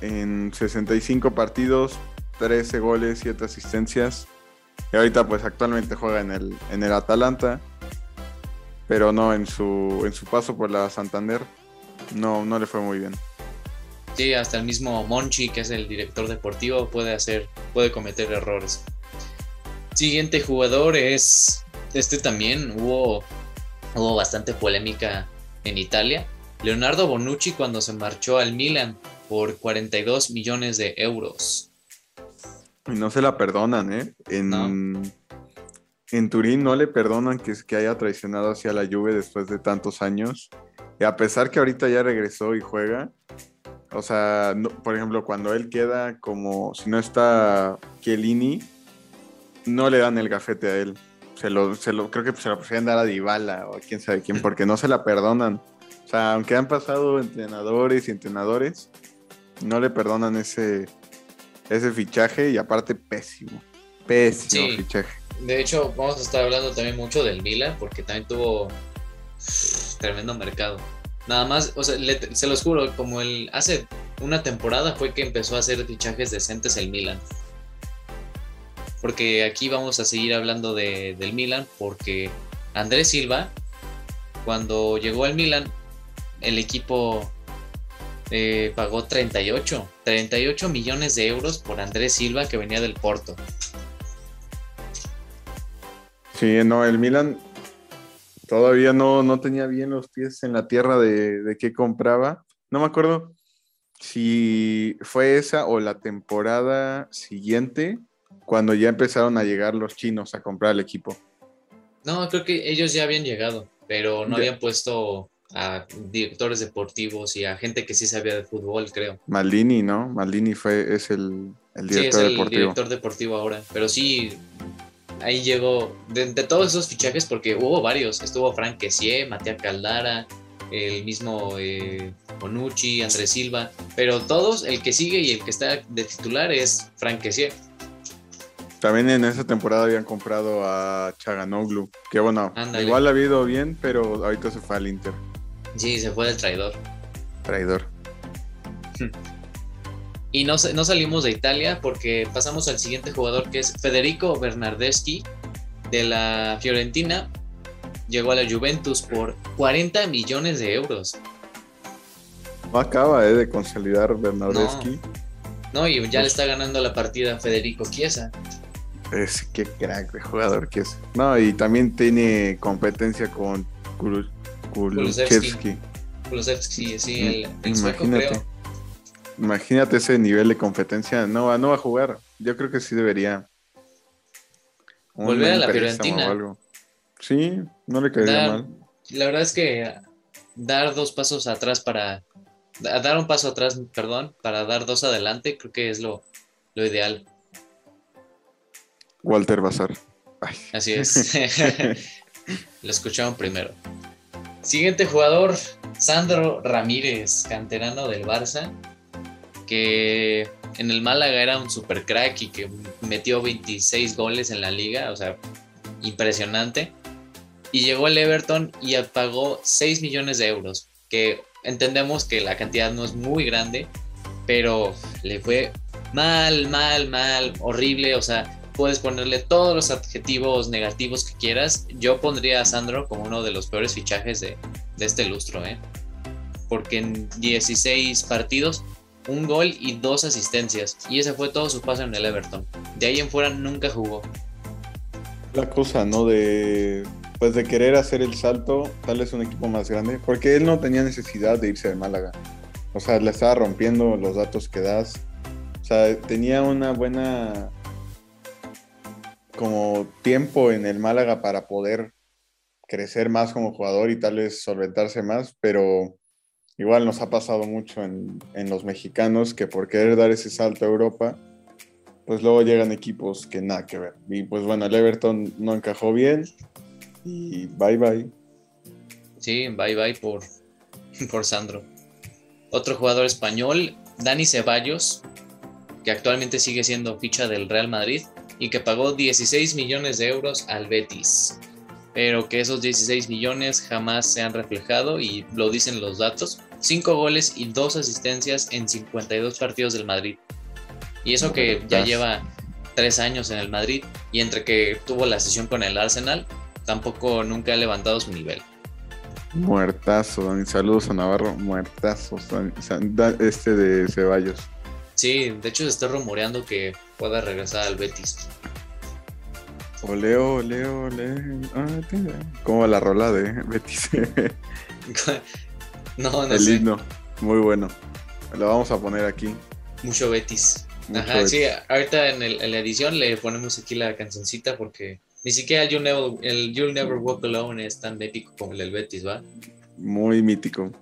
en 65 partidos, 13 goles, 7 asistencias. Y ahorita pues actualmente juega en el, en el Atalanta, pero no en su, en su paso por la Santander. No, no le fue muy bien. Sí, hasta el mismo Monchi, que es el director deportivo, puede hacer, puede cometer errores. Siguiente jugador es este también. Hubo hubo bastante polémica en Italia. Leonardo Bonucci cuando se marchó al Milan por 42 millones de euros. Y no se la perdonan, ¿eh? En, en Turín no le perdonan que, que haya traicionado hacia la Juve después de tantos años. Y a pesar que ahorita ya regresó y juega, o sea, por ejemplo, cuando él queda como si no está Chiellini, no le dan el gafete a él se lo, se lo, creo que se lo prefieren dar a Dybala o a quién sabe quién, porque no se la perdonan. O sea, aunque han pasado entrenadores y entrenadores, no le perdonan ese, ese fichaje y aparte pésimo. Pésimo fichaje. De hecho, vamos a estar hablando también mucho del Milan, porque también tuvo tremendo mercado. Nada más, o sea, se los juro, como el hace una temporada fue que empezó a hacer fichajes decentes el Milan porque aquí vamos a seguir hablando de, del Milan, porque Andrés Silva, cuando llegó al Milan, el equipo eh, pagó 38, 38 millones de euros por Andrés Silva que venía del Porto. Sí, no, el Milan todavía no, no tenía bien los pies en la tierra de, de qué compraba. No me acuerdo si fue esa o la temporada siguiente cuando ya empezaron a llegar los chinos a comprar el equipo. No, creo que ellos ya habían llegado, pero no habían puesto a directores deportivos y a gente que sí sabía de fútbol, creo. Maldini, ¿no? Maldini fue, es el, el director sí, es el director deportivo ahora. Pero sí, ahí llegó, de, todos esos fichajes, porque hubo varios, estuvo Frank Kessier, Matías Caldara, el mismo eh, Bonucci, Andrés Silva, pero todos, el que sigue y el que está de titular es Frank Kessier. También en esa temporada habían comprado a Chaganoglu, que bueno, igual ha habido bien, pero ahorita se fue al Inter. Sí, se fue del traidor. Traidor. Y no, no salimos de Italia porque pasamos al siguiente jugador que es Federico Bernardeschi de la Fiorentina. Llegó a la Juventus por 40 millones de euros. No acaba eh, de consolidar Bernardeschi. No, y ya le está ganando la partida a Federico Chiesa. Es que crack de jugador que es. No, y también tiene competencia con Kulusevski. Kulusevski, sí, el, Imagínate. Imagínate ese nivel de competencia. No, va, no va a jugar. Yo creo que sí debería. Volver a la Fiorentina. Sí, no le caería mal. La verdad es que dar dos pasos atrás para. Dar un paso atrás, perdón, para dar dos adelante, creo que es lo, lo ideal. Walter Bazar. Así es. Lo escucharon primero. Siguiente jugador, Sandro Ramírez, canterano del Barça, que en el Málaga era un super crack y que metió 26 goles en la liga, o sea, impresionante. Y llegó al Everton y pagó 6 millones de euros, que entendemos que la cantidad no es muy grande, pero le fue mal, mal, mal, horrible, o sea, puedes ponerle todos los adjetivos negativos que quieras. Yo pondría a Sandro como uno de los peores fichajes de, de este lustro, ¿eh? porque en 16 partidos un gol y dos asistencias. Y ese fue todo su paso en el Everton. De ahí en fuera nunca jugó. La cosa, ¿no? De pues de querer hacer el salto, tal vez un equipo más grande, porque él no tenía necesidad de irse de Málaga. O sea, le estaba rompiendo los datos que das. O sea, tenía una buena como tiempo en el Málaga para poder crecer más como jugador y tal vez solventarse más, pero Igual nos ha pasado mucho en, los mexicanos que por querer dar ese salto a Europa, pues luego llegan equipos que nada que ver. Y pues bueno, el Everton no encajó bien y bye bye. Sí, bye bye por, por Sandro. Otro jugador español, Dani Ceballos, que actualmente sigue siendo ficha del Real Madrid y que pagó 16 millones de euros al Betis. Pero que esos 16 millones jamás se han reflejado y lo dicen los datos. 5 goles y 2 asistencias en 52 partidos del Madrid. Y eso que ya lleva 3 años en el Madrid y entre que tuvo la sesión con el Arsenal, tampoco nunca ha levantado su nivel. Muertazo, Dani. Saludos a Navarro. Muertazo, este de Ceballos. Sí, de hecho se está rumoreando que pueda regresar al Betis. Oleo, oleo, oleo. Ah, ¿Cómo va la rola de Betis? No, no El himno, muy bueno. Lo vamos a poner aquí. Mucho Betis. Ajá, sí, ahorita en, la edición le ponemos aquí la cancioncita porque ni siquiera el You'll, Never, el You'll Never Walk Alone es tan épico como el del Betis, ¿va? Muy mítico.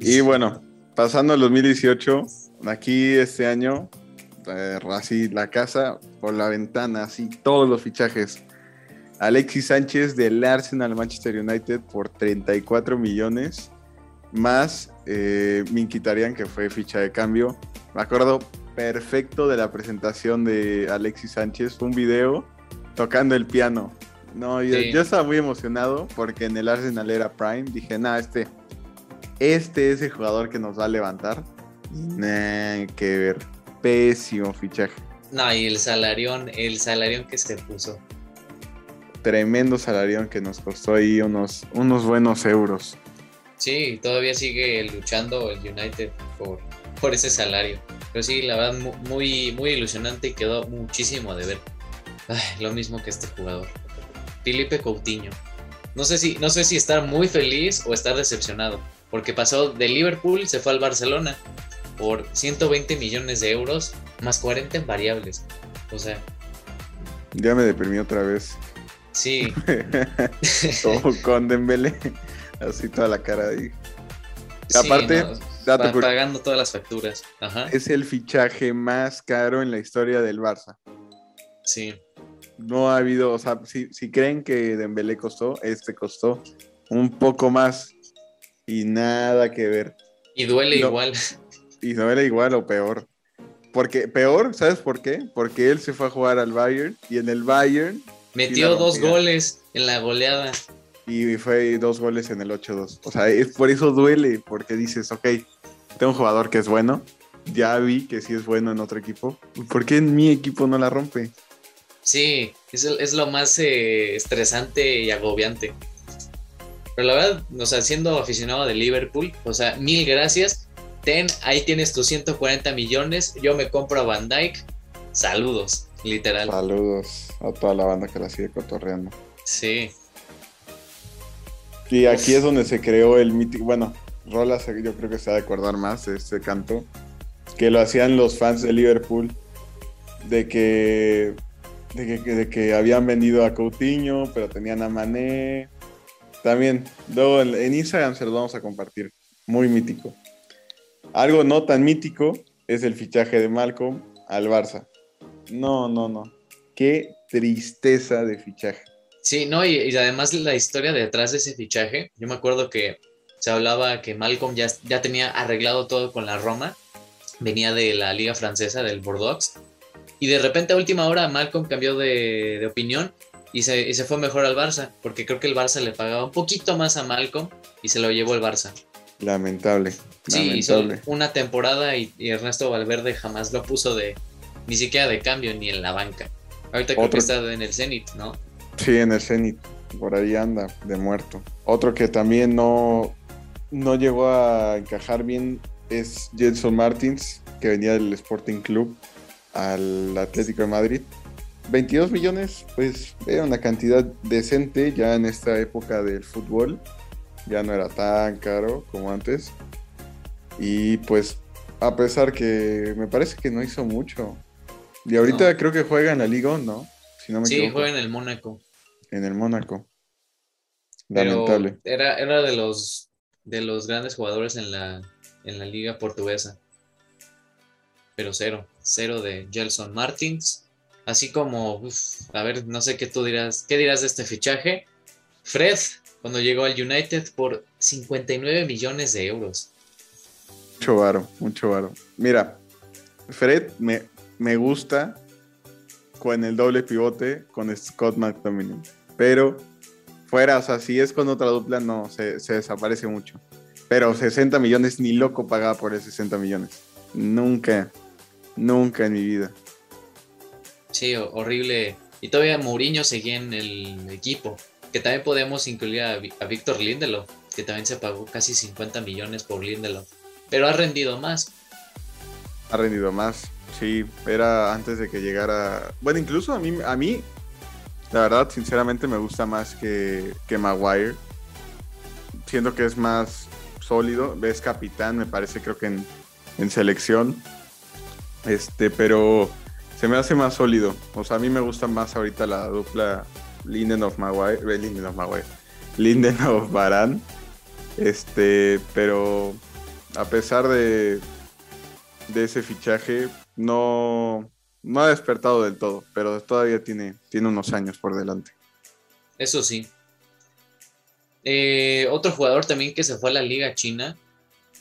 Y bueno, pasando al 2018, aquí este año, así la casa por la ventana, así todos los fichajes. Alexis Sánchez del Arsenal Manchester United por 34 millones más eh, Minkitarian, que fue ficha de cambio. Me acuerdo perfecto de la presentación de Alexis Sánchez. Un video tocando el piano. No, yo, estaba muy emocionado porque en el Arsenal era Prime. Dije, nada, este, este es el jugador que nos va a levantar. Nah, que ver. Pésimo fichaje. No, y el salarión, el salarión que se puso. Tremendo salarión que nos costó ahí unos, unos buenos euros. Sí, todavía sigue luchando el United por, por ese salario. Pero sí, la verdad, muy, muy ilusionante y quedó muchísimo de ver. lo mismo que este jugador. Felipe Coutinho. No sé, si, no sé si estar muy feliz o estar decepcionado. Porque pasó de Liverpool, se fue al Barcelona por 120 millones de euros más 40 en variables. O sea. Ya me deprimí otra vez. Sí. Todo con Dembélé. Así toda la cara ahí. aparte, pagando todas las facturas. Es el fichaje más caro en la historia del Barça. Sí. No ha habido, o sea, si, creen que Dembélé costó, este costó un poco más y nada que ver. Y duele igual. Y duele igual o peor. Porque peor, ¿sabes por qué? Porque él se fue a jugar al Bayern y en el Bayern metió dos goles en la goleada y fue dos goles en el 8-2. O sea, es por eso duele, porque dices, ok, tengo un jugador que es bueno, ya vi que sí es bueno en otro equipo, ¿por qué en mi equipo no la rompe? Sí, es, es lo más eh, estresante y agobiante. Pero la verdad, o sea, siendo aficionado de Liverpool, o sea, mil gracias. Ten, ahí tienes tus 140 millones, yo me compro a Van Dyke. Saludos, literal. Saludos a toda la banda que la sigue cotorreando. Sí. Y aquí es donde se creó el mítico, bueno, Rolas yo creo que se va a acordar más de este canto, que lo hacían los fans de Liverpool, de que, de que, habían vendido a Coutinho, pero tenían a Mané. También, luego en Instagram se los vamos a compartir, muy mítico. Algo no tan mítico es el fichaje de Malcolm al Barça. No, no, no. Qué tristeza de fichaje. Sí, no, y, además la historia detrás de ese fichaje, yo me acuerdo que se hablaba que Malcolm ya, ya tenía arreglado todo con la Roma venía de la liga francesa, del Bordeaux, y de repente a última hora Malcolm cambió de, de opinión y se, y se, fue mejor al Barça, porque creo que el Barça le pagaba un poquito más a Malcolm y se lo llevó el Barça. Lamentable. Sí, hizo una temporada y, y, Ernesto Valverde jamás lo puso de, ni siquiera de cambio, ni en la banca. Ahorita creo que está en el Zenit, ¿no? Sí, en el Zenit, por ahí anda, de muerto. Otro que también no, no llegó a encajar bien es Jetson Martins, que venía del Sporting Club al Atlético de Madrid. 22 millones, pues era una cantidad decente ya en esta época del fútbol. Ya no era tan caro como antes. Y pues a pesar que me parece que no hizo mucho. Y ahorita creo que juega en la Liga, ¿no? Si no me sí, juega en el Mónaco. En el Mónaco. Lamentable. era, era de los de los grandes jugadores en la, en la liga portuguesa. Pero cero, cero de Gelson Martins. Así como, a ver, no sé qué tú dirás, ¿qué dirás de este fichaje? Fred, cuando llegó al United por 59 millones de euros. Mucho varo, mucho varo. Mira, Fred me, me gusta con el doble pivote con Scott McTominay, pero fuera, o sea, si es con otra dupla, no, se, desaparece mucho. Pero 60 millones, ni loco pagaba por esos 60 millones. Nunca, nunca en mi vida. Sí, horrible. Y todavía Mourinho seguía en el equipo. Que también podemos incluir a, Víctor Lindelof, que también se pagó casi 50 millones por Lindelof. Pero ha rendido más. Ha rendido más, sí. Era antes de que llegara. Bueno, incluso a mí, a mí la verdad, sinceramente me gusta más que, que Maguire. Siento que es más sólido. Es capitán, me parece, creo que en, selección. Este, pero se me hace más sólido. O sea, a mí me gusta más ahorita la dupla Linden of Maguire. Eh, Linden of Maguire. Linden of Baran. Este, pero a pesar de, de ese fichaje, no, no ha despertado del todo, pero todavía tiene, tiene unos años por delante. Eso sí. Eh, otro jugador también que se fue a la Liga China,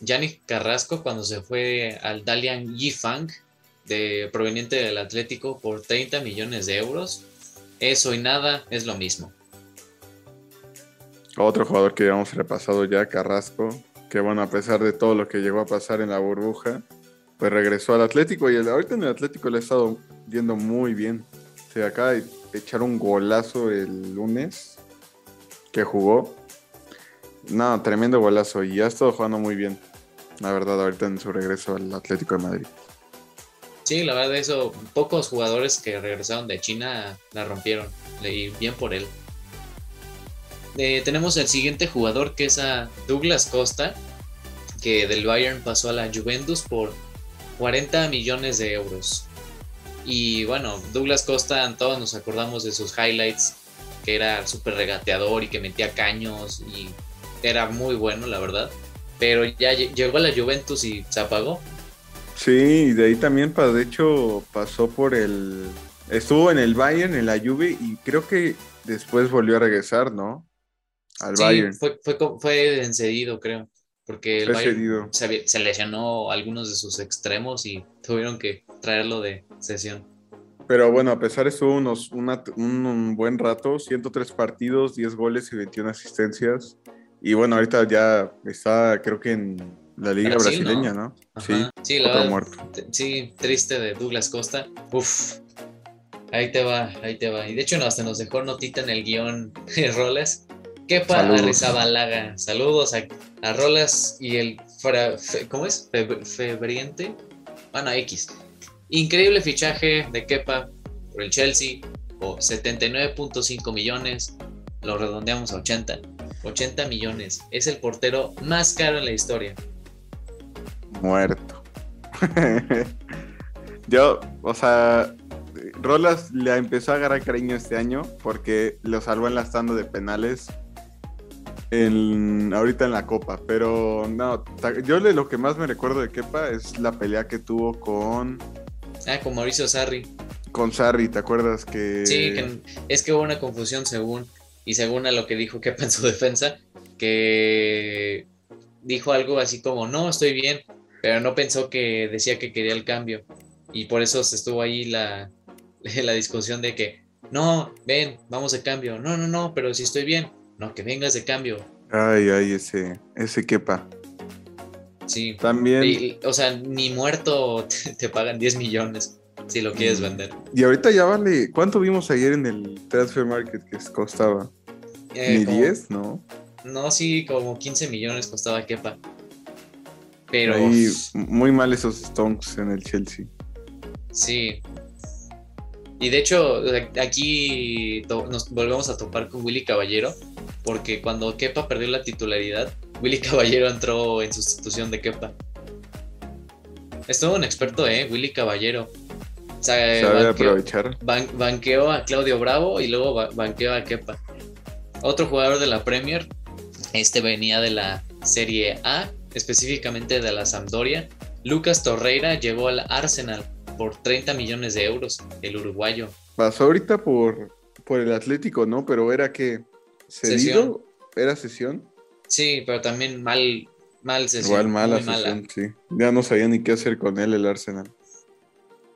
Yannick Carrasco, cuando se fue al Dalian Yifang, de, proveniente del Atlético, por 30 millones de euros. Eso y nada es lo mismo. Otro jugador que habíamos repasado ya, Carrasco, que bueno, a pesar de todo lo que llegó a pasar en la burbuja, pues regresó al Atlético y ahorita en el Atlético le ha estado yendo muy bien. O sea, acá echaron un golazo el lunes que jugó. No, tremendo golazo y ha estado jugando muy bien. La verdad, ahorita en su regreso al Atlético de Madrid. Sí, la verdad, eso, pocos jugadores que regresaron de China la rompieron. Y bien por él. Eh, tenemos el siguiente jugador que es a Douglas Costa, que del Bayern pasó a la Juventus por 40 millones de euros. Y bueno, Douglas Costa, todos nos acordamos de sus highlights, que era súper regateador y que metía caños y era muy bueno, la verdad. Pero ya llegó a la Juventus y se apagó. Sí, de ahí también, de hecho, pasó por el... Estuvo en el Bayern, en la Juve, y creo que después volvió a regresar, ¿no? Al Bayern. Fue, fue, fue encedido, creo porque el Bayern se, lesionó algunos de sus extremos y tuvieron que traerlo de sesión. Pero bueno, a pesar eso, unos, un, buen rato, 103 partidos, 10 goles y 21 asistencias. Y bueno, ahorita ya está, creo que en la liga brasileña, ¿no? Sí, sí la muerto. Sí, triste de Douglas Costa. Uf, ahí te va, ahí te va. Y de hecho, no, hasta nos dejó notita en el guion de roles Kepa Arrizabalaga. Saludos a, a, Rolas y el. ¿Cómo es? febriente. Bueno, X. Increíble fichaje de Kepa por el Chelsea. O 79.5 millones. Lo redondeamos a 80. 80 millones. Es el portero más caro en la historia. Muerto. Yo, o sea, Rolas le empezó a agarrar cariño este año porque lo salvó en la tanda de penales en, ahorita en la Copa. Pero no, yo lo que más me recuerdo de Kepa es la pelea que tuvo con. Ah, con Mauricio Sarri. Con Sarri, ¿te acuerdas que.? Sí, es que hubo una confusión según. Y según a lo que dijo Kepa en su defensa, que dijo algo así como: No, estoy bien. Pero no pensó que decía que quería el cambio. Y por eso se estuvo ahí la, la discusión de que, no, ven, vamos de cambio. No, no, no, pero si estoy bien. No, que vengas de cambio. Ay, ay, ese, ese quepa. Sí. También. o sea, ni muerto te, pagan 10 millones si lo quieres vender. Y ahorita ya vale. ¿Cuánto vimos ayer en el transfer market que costaba? Eh, ¿Ni 10? No. No, sí, como 15 millones costaba Kepa. Pero. muy mal esos stonks en el Chelsea. Sí. Y de hecho, aquí nos volvemos a topar con Willy Caballero, porque cuando Kepa perdió la titularidad, Willy Caballero entró en sustitución de Kepa. Es todo un experto, ¿eh? Willy Caballero. Sabe aprovechar. banqueó a Claudio Bravo y luego banqueó a Kepa. Otro jugador de la Premier, este venía de la Serie A, específicamente de la Sampdoria. Lucas Torreira llegó al Arsenal por 30 millones de euros, el uruguayo. Pasó ahorita por, por el Atlético, ¿no? Pero era que cedido, era sesión. Sí, pero también mal, mal sesión. Igual mala sesión, sí. Ya no sabía ni qué hacer con él el Arsenal.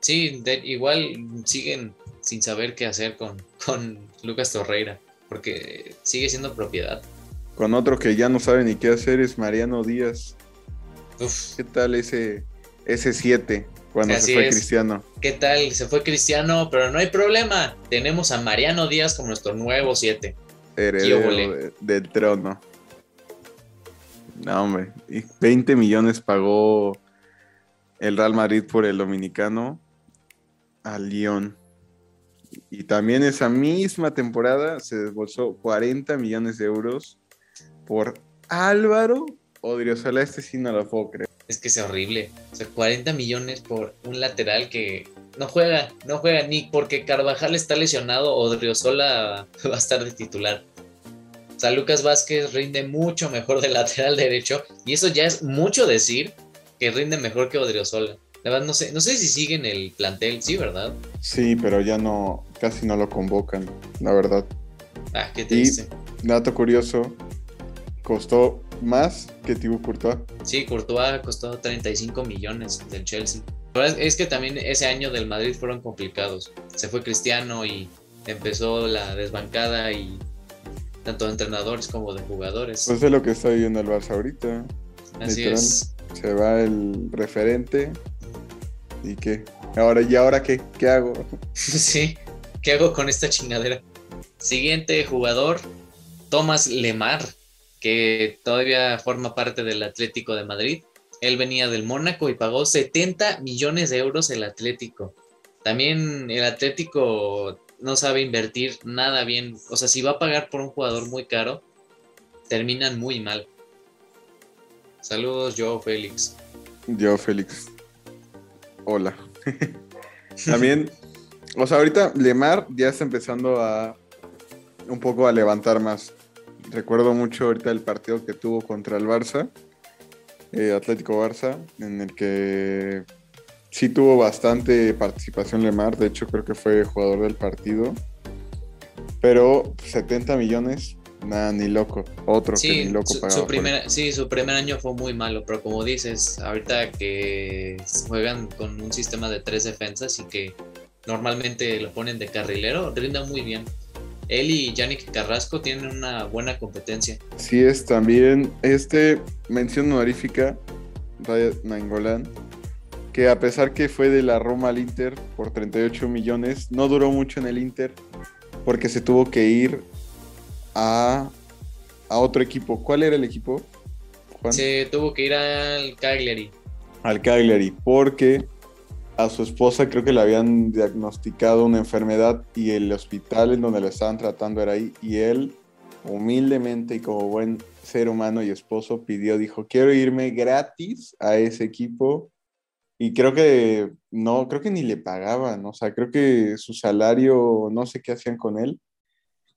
Sí, igual siguen sin saber qué hacer con, con Lucas Torreira, porque sigue siendo propiedad. Con otro que ya no sabe ni qué hacer es Mariano Díaz. ¿Qué tal ese, ese 7 cuando se fue Cristiano? ¿Qué tal? Se fue Cristiano, pero no hay problema. Tenemos a Mariano Díaz como nuestro nuevo 7. Heredero del trono. No, hombre. 20 millones pagó el Real Madrid por el dominicano a Lyon. Y también esa misma temporada se desbolsó 40 millones de euros por Álvaro Odriozola. Este sí no lo puedo creer. Es que es horrible. O sea, 40 millones por un lateral que no juega, no juega ni porque Carvajal está lesionado, Odriozola va a estar de titular. O sea, Lucas Vázquez rinde mucho mejor de lateral derecho y eso ya es mucho decir que rinde mejor que Odriozola. La verdad, no sé, no sé si siguen el plantel, sí, ¿verdad? Sí, pero ya no, casi no lo convocan, la verdad. Ah, qué triste. Y, dato curioso, costó más que Thibaut Courtois. Sí, Courtois costó 35 millones del Chelsea. Pero es que también ese año del Madrid fueron complicados. Se fue Cristiano y empezó la desbancada y tanto de entrenadores como de jugadores. Pues es lo que está viviendo el Barça ahorita. Así es. Se va el referente. ¿Y qué? Ahora, ¿y ahora qué? ¿Qué hago? sí, ¿qué hago con esta chingadera? Siguiente jugador, Tomás Lemar, que todavía forma parte del Atlético de Madrid. Él venía del Mónaco y pagó 70 millones de euros el Atlético. También el Atlético no sabe invertir nada bien. O sea, si va a pagar por un jugador muy caro, terminan muy mal. Saludos, Joe Félix. Joe Félix. Hola. También, o sea, ahorita Lemar ya está empezando a un poco a levantar más. Recuerdo mucho ahorita el partido que tuvo contra el Barça, eh, Atlético Barça, en el que sí tuvo bastante participación Lemar, de hecho creo que fue jugador del partido. Pero 70 millones, nada, ni loco. Otro que ni loco su, su primer, Sí, su primer año fue muy malo, pero como dices, ahorita que juegan con un sistema de tres defensas y que normalmente lo ponen de carrilero, rinda muy bien. Él y Yannick Carrasco tienen una buena competencia. Sí, es también este mención honorífica, Ryan Nangolan que a pesar que fue de la Roma al Inter por 38 millones, no duró mucho en el Inter porque se tuvo que ir a, otro equipo. ¿Cuál era el equipo? Se tuvo que ir al Cagliari. Al Cagliari, porque a su esposa creo que le habían diagnosticado una enfermedad y el hospital en donde la estaban tratando era ahí y él humildemente y como buen ser humano y esposo pidió, dijo, quiero irme gratis a ese equipo y creo que no, creo que ni le pagaban, o sea, creo que su salario, no sé qué hacían con él,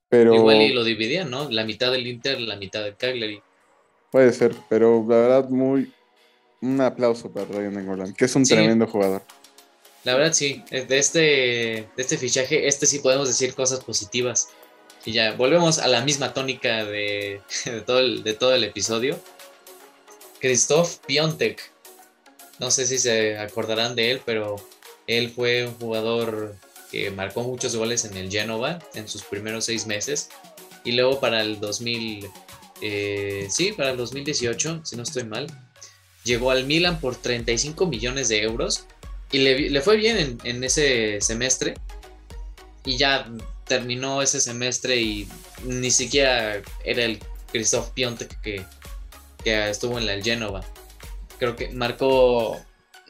pero... Igual y lo dividían, ¿no? La mitad del Inter, la mitad del Cagliari. Puede ser, pero la verdad muy... Un aplauso para Ryan Engolan, que es un tremendo jugador. La verdad sí, de este, de este fichaje, este sí podemos decir cosas positivas. Y ya, volvemos a la misma tónica de, todo, el, de todo el episodio. Christoph Piontek, No sé si se acordarán de él, pero él fue un jugador que marcó muchos goles en el Genova en sus primeros seis meses. Y luego para el 2000, eh, sí, para el 2018, si no estoy mal, llegó al Milan por 35 millones de euros y le, fue bien en, ese semestre. Y ya terminó ese semestre y ni siquiera era el Christoph Piontek que, que estuvo en la Genova. Creo que marcó,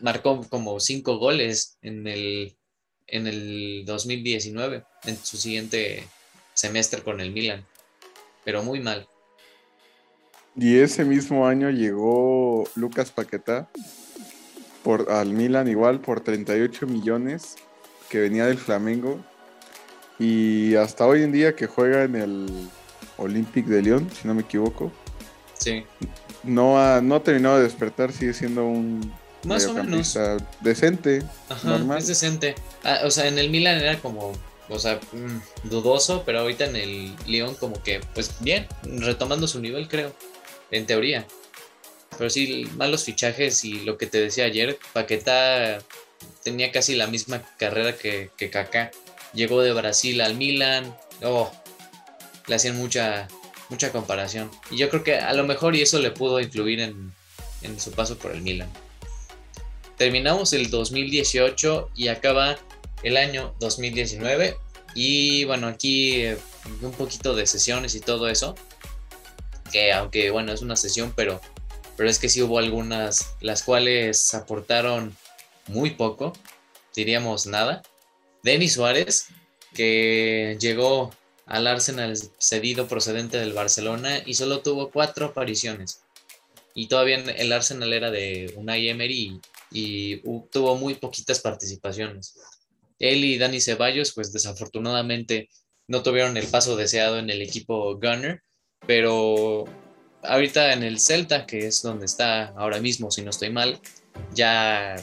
marcó como cinco goles en el, en el 2019, en su siguiente semestre con el Milan. Pero muy mal. Y ese mismo año llegó Lucas Paquetá por, al Milan igual por 38 millones que venía del Flamengo y hasta hoy en día que juega en el Olympic de Lyon, si no me equivoco. Sí. No ha, no terminado de despertar, sigue siendo un más o menos decente, normal. Es decente. Ah, o sea, en el Milan era como, o sea, mm, dudoso, pero ahorita en el Lyon como que, pues bien, retomando su nivel, creo, en teoría. Pero sí, malos fichajes y lo que te decía ayer, Paqueta tenía casi la misma carrera que, que Kaká. Llegó de Brasil al Milan, oh, le hacían mucha, mucha comparación. Y yo creo que a lo mejor y eso le pudo influir en, en su paso por el Milan. Terminamos el 2018 y acaba el año 2019. Y bueno, aquí eh, un poquito de sesiones y todo eso. Que aunque bueno, es una sesión, pero pero es que sí hubo algunas, las cuales aportaron muy poco, diríamos nada. Denis Suárez, que llegó al Arsenal cedido procedente del Barcelona y solo tuvo cuatro apariciones. Y todavía el Arsenal era de Unai Emery y, y tuvo muy poquitas participaciones. Él y Dani Ceballos, pues desafortunadamente no tuvieron el paso deseado en el equipo Gunner, pero ahorita en el Celta, que es donde está ahora mismo, si no estoy mal, ya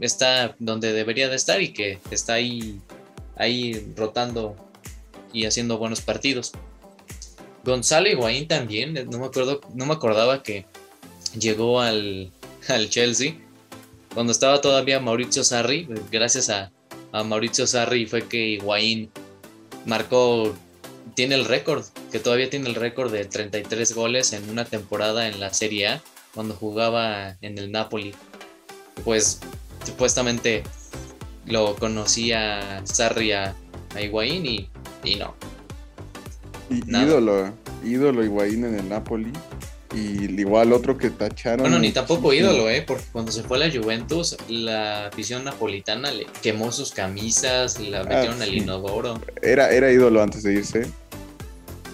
está donde debería de estar y que está ahí, ahí rotando y haciendo buenos partidos. Gonzalo Higuaín también, no me acuerdo, no me acordaba que llegó al, al Chelsea cuando estaba todavía Mauricio Sarri, gracias a, a Mauricio Sarri fue que Higuaín marcó tiene el récord, que todavía tiene el récord de 33 goles en una temporada en la Serie A, cuando jugaba en el Napoli. Pues supuestamente lo conocía Sarri a, Higuaín y, no. ídolo, ídolo Higuaín en el Napoli. Y igual otro que tacharon. Bueno, ni tampoco ídolo, ¿eh? Porque cuando se fue a la Juventus, la afición napolitana le quemó sus camisas, la ah, metieron al inodoro. Era, era ídolo antes de irse.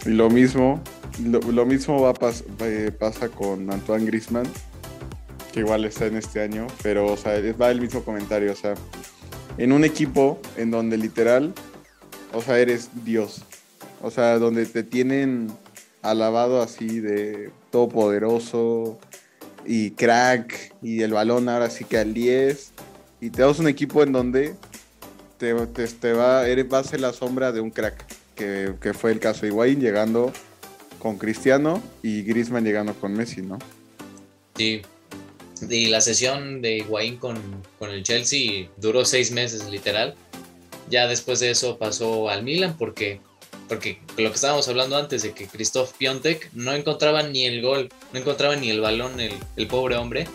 Y lo mismo, lo, mismo va eh, pasa con Antoine Grisman, que igual está en este año, pero o sea, va el mismo comentario, o sea, en un equipo en donde literal, o sea, eres Dios, o sea, donde te tienen alabado así de todopoderoso y crack y el balón ahora sí que al 10 y te das un equipo en donde te, te, va, eres, va a ser la sombra de un crack que, fue el caso de Higuaín llegando con Cristiano y Griezmann llegando con Messi, ¿no? Sí. Y la sesión de Higuaín con, con el Chelsea duró seis meses, literal. Ya después de eso pasó al Milan porque, porque lo que estábamos hablando antes de que Christoph Piontek no encontraba ni el gol, no encontraba ni el balón el, el pobre hombre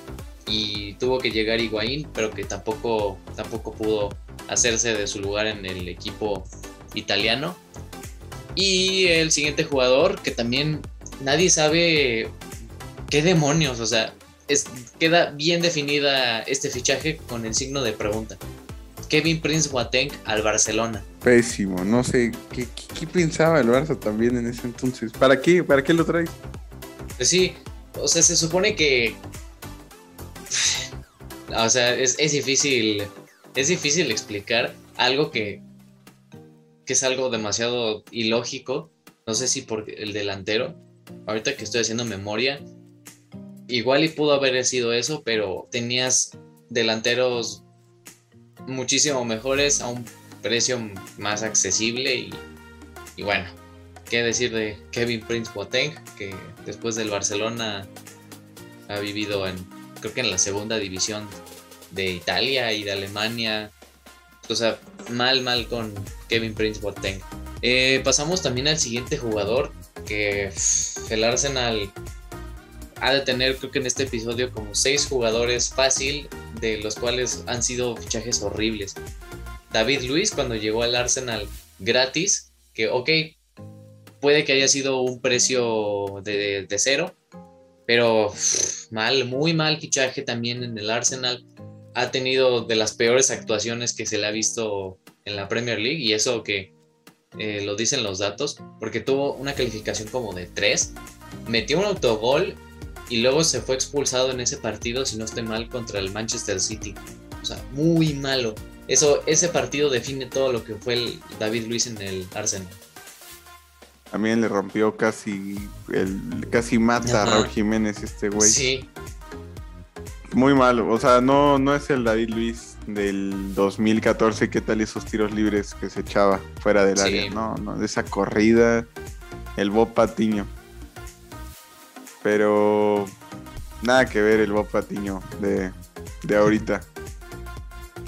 y tuvo que llegar Higuaín, pero que tampoco, tampoco pudo hacerse de su lugar en el equipo italiano. Y el siguiente jugador, que también nadie sabe qué demonios, o sea, es, queda bien definida este fichaje con el signo de pregunta. Kevin Prince Boateng al Barcelona. Pésimo, no sé, ¿qué, pensaba el Barça también en ese entonces? ¿Para qué? ¿Para qué lo traes? Pues sí, o sea, se supone que... O sea, es, es difícil, es difícil explicar algo que que es algo demasiado ilógico. No sé si por el delantero. Ahorita que estoy haciendo memoria, igual y pudo haber sido eso, pero tenías delanteros muchísimo mejores a un precio más accesible y, bueno, qué decir de Kevin Prince Boateng, que después del Barcelona ha vivido en creo que en la segunda división de Italia y de Alemania. O sea, mal, mal con Kevin Prince Boateng. Eh, pasamos también al siguiente jugador, que el Arsenal ha de tener, creo que en este episodio, como seis jugadores fácil, de los cuales han sido fichajes horribles. David Luis, cuando llegó al Arsenal gratis, que ok, puede que haya sido un precio de, de cero, pero mal, muy mal fichaje también en el Arsenal. Ha tenido de las peores actuaciones que se le ha visto en la Premier League y eso que eh, lo dicen los datos, porque tuvo una calificación como de 3, metió un autogol y luego se fue expulsado en ese partido, si no estoy mal, contra el Manchester City. O sea, muy malo. Eso, ese partido define todo lo que fue el David Luis en el Arsenal. También le rompió casi el casi mata a Raúl Jiménez este güey. Sí. Muy malo, o sea, no, no es el David Luis del 2014, ¿qué tal esos tiros libres que se echaba fuera del área? No, no, esa corrida, el Bob Patiño. Pero nada que ver el Bob Patiño de, de ahorita.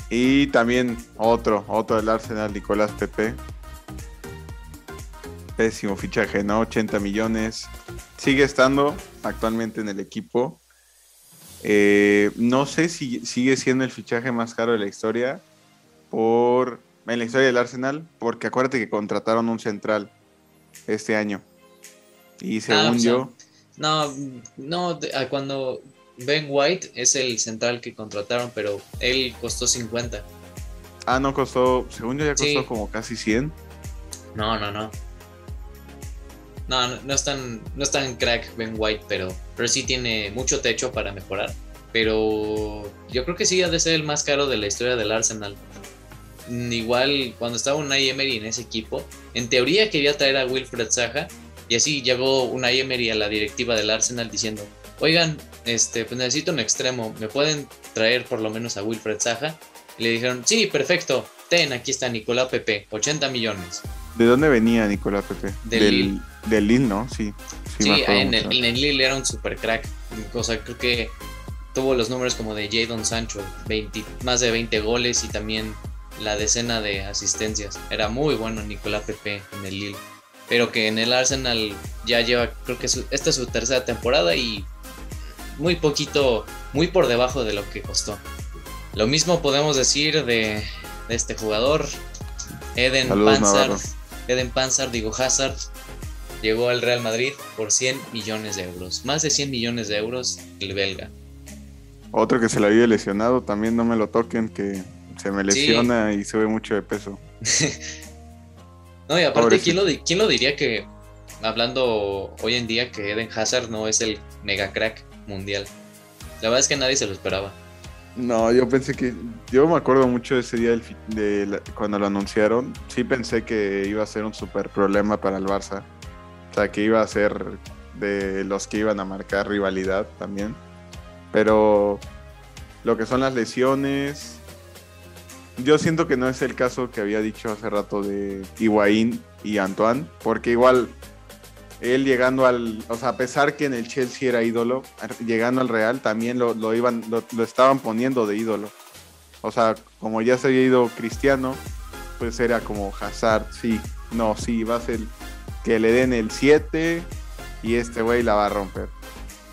Y también otro, otro del Arsenal, Nicolás Pepe. Pésimo fichaje, ¿no? 80 millones. Sigue estando actualmente en el equipo. Eh, no sé si sigue siendo el fichaje más caro de la historia por en la historia del Arsenal, porque acuérdate que contrataron un central este año. Y según ah, yo. No, no, cuando Ben White es el central que contrataron, pero él costó 50. Ah, no costó, según yo ya costó como casi 100. No, no, no. No, no, es tan, no es tan crack Ben White, pero, pero sí tiene mucho techo para mejorar. Pero yo creo que sí ha de ser el más caro de la historia del Arsenal. Igual cuando estaba Unai Emery en ese equipo, en teoría quería traer a Wilfred Zaha y así llegó Unai Emery a la directiva del Arsenal diciendo, oigan, este, pues necesito un extremo, ¿me pueden traer por lo menos a Wilfred Zaha? Y le dijeron, sí, perfecto, ten, aquí está Nicolás Pepe, 80 millones. ¿De dónde venía Nicolás Pepe? Del. Del Lille, ¿no? Sí. Sí, en, el, en Lille era un super crack. O sea, creo que tuvo los números como de Jadon Sancho, 20, más de 20 goles y también la decena de asistencias. Era muy bueno Nicolás Pepe en el Lille. Pero que en el Arsenal ya lleva, creo que esta es su tercera temporada y muy poquito, muy por debajo de lo que costó. Lo mismo podemos decir de, este jugador, Eden Panzard. Eden Panzard, digo Hazard, llegó al Real Madrid por 100 millones de euros. Más de 100 millones de euros el belga. Otro que se le había lesionado, también no me lo toquen, que se me lesiona y sube mucho de peso. no, y aparte, ¿quién lo, ¿quién lo diría que, hablando hoy en día, que Eden Hazard no es el mega crack? mundial. La verdad es que nadie se lo esperaba. No, yo pensé que. Yo me acuerdo mucho de ese día de cuando lo anunciaron. Sí pensé que iba a ser un super problema para el Barça. Sea, que iba a ser de los que iban a marcar rivalidad también. Pero lo que son las lesiones. Yo siento que no es el caso que había dicho hace rato de Higuaín y Antoine. Porque igual él llegando al, o sea, a pesar que en el Chelsea era ídolo, llegando al Real también lo, iban, lo, estaban poniendo de ídolo. O sea, como ya se había ido Cristiano, pues era como Hazard, sí, no, sí, va a ser que le den el 7 y este güey la va a romper.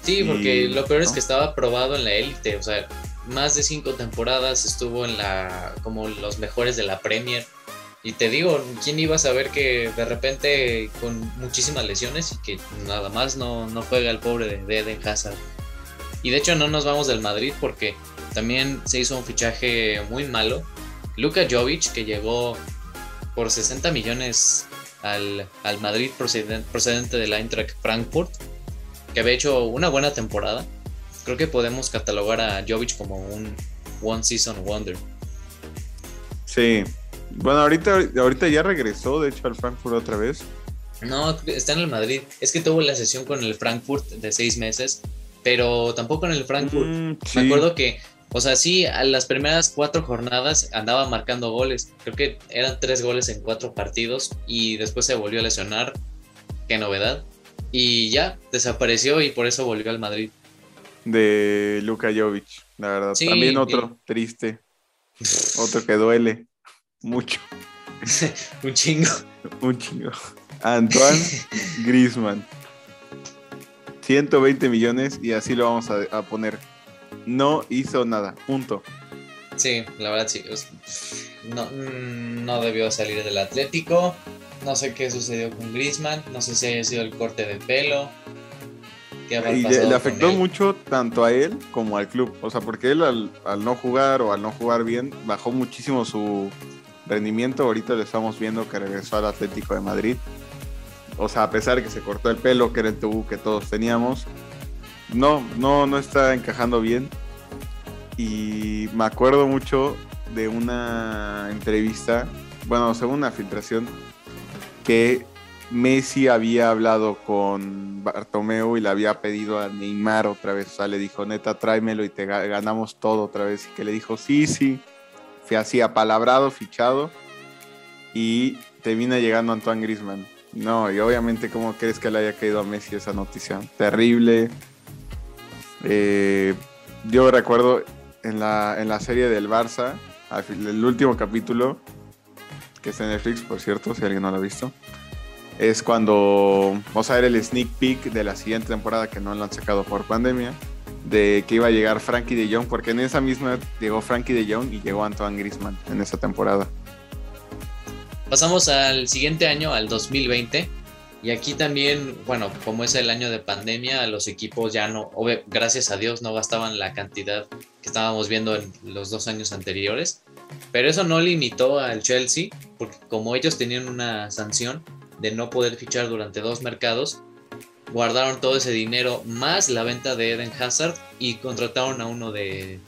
Sí, porque lo peor es que estaba probado en la élite, o sea, más de cinco temporadas estuvo en la, como los mejores de la Premier y te digo, ¿quién iba a saber que de repente con muchísimas lesiones y que nada más no, juega el pobre de Eden Hazard? Y de hecho no nos vamos del Madrid porque también se hizo un fichaje muy malo. Luka Jovic, que llegó por 60 millones al, Madrid procedente, procedente del Eintracht Frankfurt, que había hecho una buena temporada. Creo que podemos catalogar a Jovic como un One Season Wonder. Sí, bueno, ahorita, ahorita ya regresó, de hecho, al Frankfurt otra vez. No, está en el Madrid. Es que tuvo la sesión con el Frankfurt de seis meses, pero tampoco en el Frankfurt. Mm, Me acuerdo que, o sea, sí, a las primeras cuatro jornadas andaba marcando goles. Creo que eran tres goles en cuatro partidos y después se volvió a lesionar. Qué novedad. Y ya, desapareció y por eso volvió al Madrid. de Luka Jovic, la verdad. También otro triste, otro que duele mucho. Un chingo. Un chingo. Antoine Grisman. 120 millones y así lo vamos a, poner. No hizo nada, punto. Sí, la verdad sí. No, no debió salir del Atlético. No sé qué sucedió con Grisman. No sé si haya sido el corte de pelo. y le, afectó mucho tanto a él como al club. O sea, porque él al, al, no jugar o al no jugar bien bajó muchísimo su rendimiento. Ahorita lo estamos viendo que regresó al Atlético de Madrid o sea, a pesar de que se cortó el pelo, que era el tabú que todos teníamos, no, no, no está encajando bien. Y me acuerdo mucho de una entrevista, bueno, según una filtración, que Messi había hablado con Bartomeu y le había pedido a Neymar otra vez. O sea, le dijo, neta, tráemelo y te ganamos todo otra vez. Y que le dijo, sí, sí. Fue así, apalabrado, fichado. Y termina llegando Antoine Grisman. No, y obviamente, ¿cómo crees que le haya caído a Messi esa noticia? Terrible. Eh, yo recuerdo en la, en la serie del Barça, el último capítulo, que está en Netflix, por cierto, si alguien no lo ha visto, es cuando, o sea, era el sneak peek de la siguiente temporada que no lo han sacado por pandemia, de que iba a llegar Frankie de Jong, porque en esa misma llegó Frankie de Jong y llegó Antoine Grisman en esa temporada. Pasamos al siguiente año, al 2020. Y aquí también, bueno, como es el año de pandemia, los equipos ya no, gracias a Dios, no gastaban la cantidad que estábamos viendo en los dos años anteriores. Pero eso no limitó al Chelsea, porque como ellos tenían una sanción de no poder fichar durante dos mercados, guardaron todo ese dinero más la venta de Eden Hazard y contrataron a uno de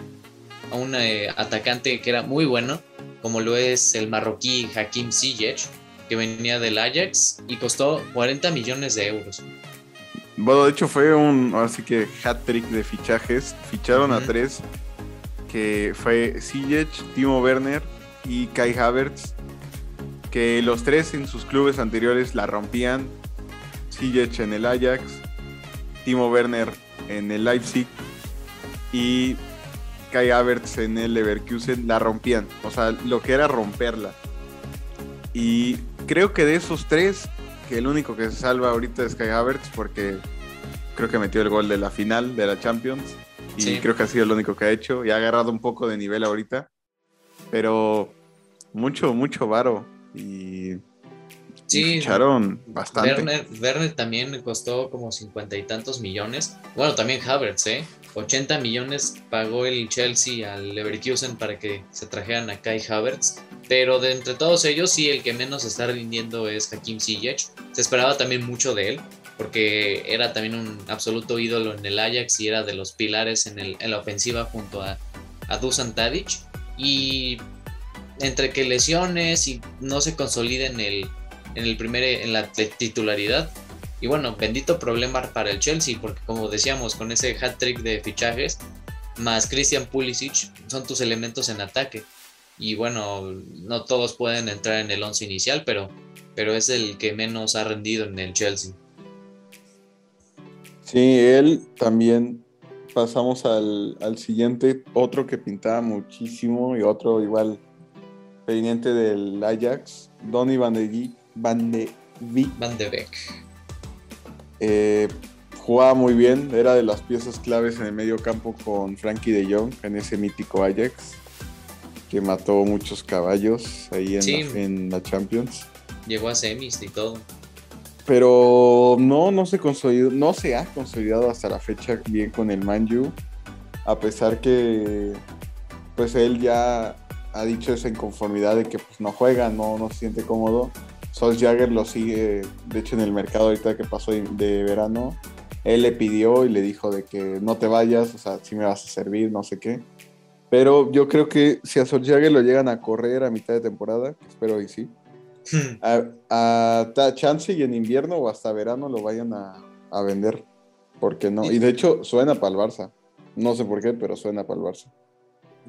a un eh, atacante que era muy bueno, como lo es el marroquí Hakim Ziyech, que venía del Ajax y costó 40 millones de euros. Bueno, de hecho fue un, así que hat trick de fichajes. Ficharon a tres, que fue Ziyech, Timo Werner y Kai Havertz, que los tres en sus clubes anteriores la rompían. Ziyech en el Ajax, Timo Werner en el Leipzig y Kai Havertz en el Leverkusen la rompían. O sea, lo que era romperla. Y creo que de esos tres, que el único que se salva ahorita es Kai Havertz porque creo que metió el gol de la final de la Champions. Y creo que ha sido el único que ha hecho. Y ha agarrado un poco de nivel ahorita. Pero mucho, mucho varo. Y Sí, ficharon bastante. Werner, Werner, también costó como cincuenta y tantos millones. Bueno, también Havertz, ¿eh? 80 millones pagó el Chelsea al Leverkusen para que se trajeran a Kai Havertz. Pero de entre todos ellos, sí, el que menos está rindiendo es Hakim Ziyech. Se esperaba también mucho de él, porque era también un absoluto ídolo en el Ajax y era de los pilares en, el, en la ofensiva junto a, a Dusan Tadic. Y entre que lesiones y no se consoliden en el, en, el primer, en la titularidad, y bueno, bendito problema para el Chelsea, porque como decíamos, con ese hat trick de fichajes, más Christian Pulisic, son tus elementos en ataque. Y bueno, no todos pueden entrar en el once inicial, pero, pero es el que menos ha rendido en el Chelsea. Sí, él también pasamos al, siguiente, otro que pintaba muchísimo y otro igual pendiente del Ajax, Donny Van de, Van de, Van de Beek eh, jugaba muy bien, era de las piezas claves en el medio campo con Frankie de Jong en ese mítico Ajax que mató muchos caballos ahí en, la, Champions. Llegó a semis y todo. Pero no, no se consolidó, no se ha consolidado hasta la fecha bien con el Manju, a pesar que pues él ya ha dicho esa inconformidad de que pues no juega, no, no se siente cómodo Jagger lo sigue, de hecho en el mercado ahorita que pasó de, verano, él le pidió y le dijo de que no te vayas, o sea, si me vas a servir, no sé qué. Pero yo creo que si a Jagger lo llegan a correr a mitad de temporada, que espero y sí, hmm. a, a, chance y en invierno o hasta verano lo vayan a, a vender. Porque no? Y de hecho suena para el Barça. No sé por qué, pero suena para el Barça.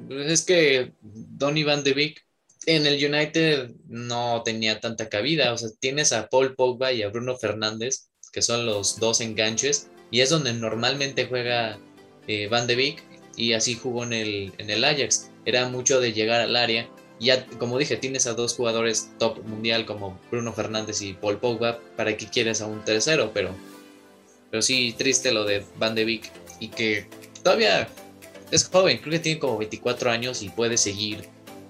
Pues es que Donny Van de Beek en el United no tenía tanta cabida. O sea, tienes a Paul Pogba y a Bruno Fernández, que son los dos enganches, y es donde normalmente juega eh, Van de Beek y así jugó en el, en el Ajax. Era mucho de llegar al área. Ya, como dije, tienes a dos jugadores top mundial como Bruno Fernández y Paul Pogba. ¿Para qué quieres a un tercero? Pero, pero sí, triste lo de Van de Beek. Y que todavía es joven, creo que tiene como 24 años y puede seguir,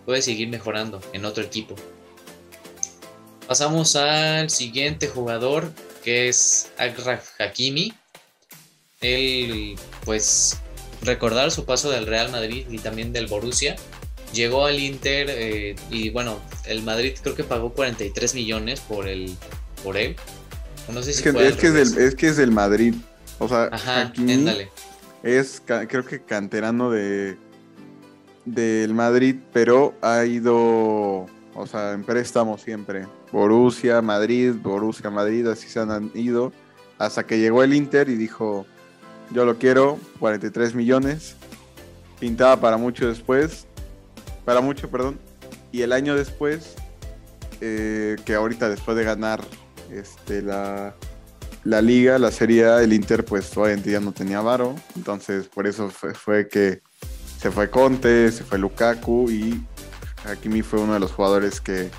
puede seguir mejorando en otro equipo. Pasamos al siguiente jugador que es Agraf Hakimi. Él, pues, recordar su paso del Real Madrid y también del Borussia. Llegó al Inter eh, y bueno, el Madrid creo que pagó 43 millones por, el, por él. No sé si es, que, es, que es, del, Madrid. O sea, Ajá, es creo que canterano de del Madrid, pero ha ido, o sea, en préstamo siempre. Borussia, Madrid, Borussia, Madrid, así se han ido. Hasta que llegó el Inter y dijo, yo lo quiero, 43 millones. Pintaba para mucho después, para mucho, perdón. Y el año después, eh, que ahorita después de ganar este, la, la liga, la serie el Inter pues obviamente ya no tenía varo. Entonces por eso fue, que se fue Conte, se fue Lukaku y Hakimi fue uno de los jugadores que,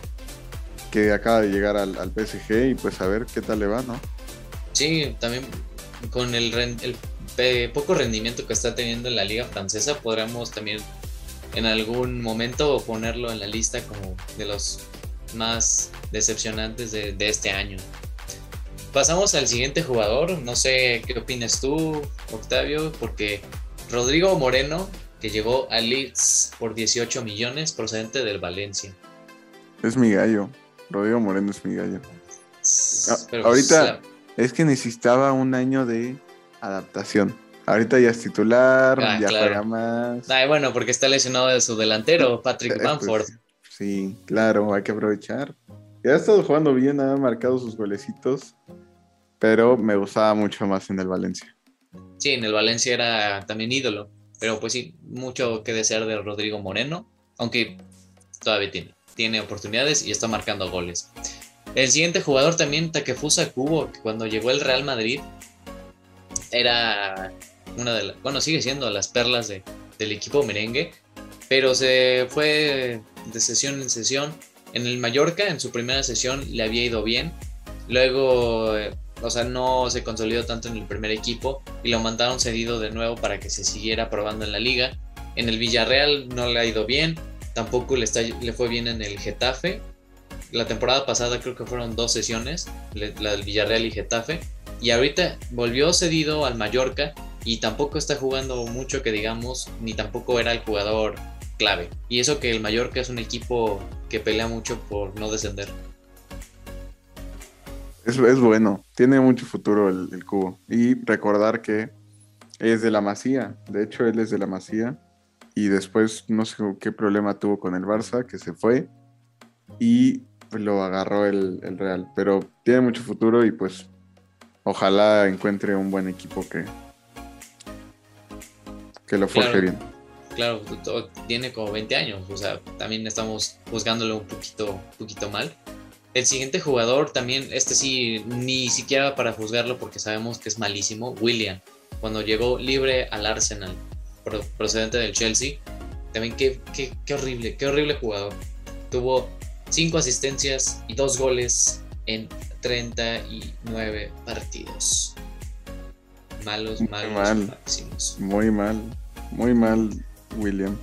que acaba de llegar al, PSG y pues a ver qué tal le va, ¿no? Sí, también con el, el poco rendimiento que está teniendo en la liga francesa, podríamos también en algún momento ponerlo en la lista como de los más decepcionantes de, este año. Pasamos al siguiente jugador, no sé qué opinas tú, Octavio, porque Rodrigo Moreno, que llegó a Leeds por 18 millones procedente del Valencia. Es mi gallo, Rodrigo Moreno es mi gallo. Ahorita es que necesitaba un año de adaptación. Ahorita ya es titular, ah, ya juega más. bueno, porque está lesionado de su delantero, Patrick eh, Bamford. Pues, sí, claro, hay que aprovechar. Ya ha estado jugando bien, ha marcado sus golecitos, pero me gustaba mucho más en el Valencia. Sí, en el Valencia era también ídolo, pero pues sí, mucho que desear de Rodrigo Moreno, aunque todavía tiene, tiene oportunidades y está marcando goles. El siguiente jugador también, Takefusa Kubo, que cuando llegó el Real Madrid era una de las, bueno, sigue siendo las perlas de, del equipo merengue, pero se fue de sesión en sesión. En el Mallorca, en su primera sesión, le había ido bien. Luego, eh, o sea, no se consolidó tanto en el primer equipo y lo mandaron cedido de nuevo para que se siguiera probando en la liga. En el Villarreal no le ha ido bien, tampoco le, fue bien en el Getafe. La temporada pasada creo que fueron dos sesiones, la del Villarreal y Getafe y ahorita volvió cedido al Mallorca y tampoco está jugando mucho que digamos, ni tampoco era el jugador clave. Y eso que el Mallorca es un equipo que pelea mucho por no descender. Es, es bueno, tiene mucho futuro el, el, cubo. Y recordar que es de la Masía, de hecho él es de la Masía. Y después no sé qué problema tuvo con el Barça, que se fue. Y lo agarró el, el Real. Pero tiene mucho futuro y pues ojalá encuentre un buen equipo que, que lo forje bien. Claro, tiene como 20 años, o sea, también estamos juzgándolo un poquito, poquito mal. El siguiente jugador también, este sí, ni siquiera para juzgarlo porque sabemos que es malísimo, William, cuando llegó libre al Arsenal, procedente del Chelsea, también qué, qué, qué horrible, qué horrible jugador. Tuvo 5 asistencias y 2 goles en 39 partidos. Malos, malos, máximos. Muy mal, muy mal, William.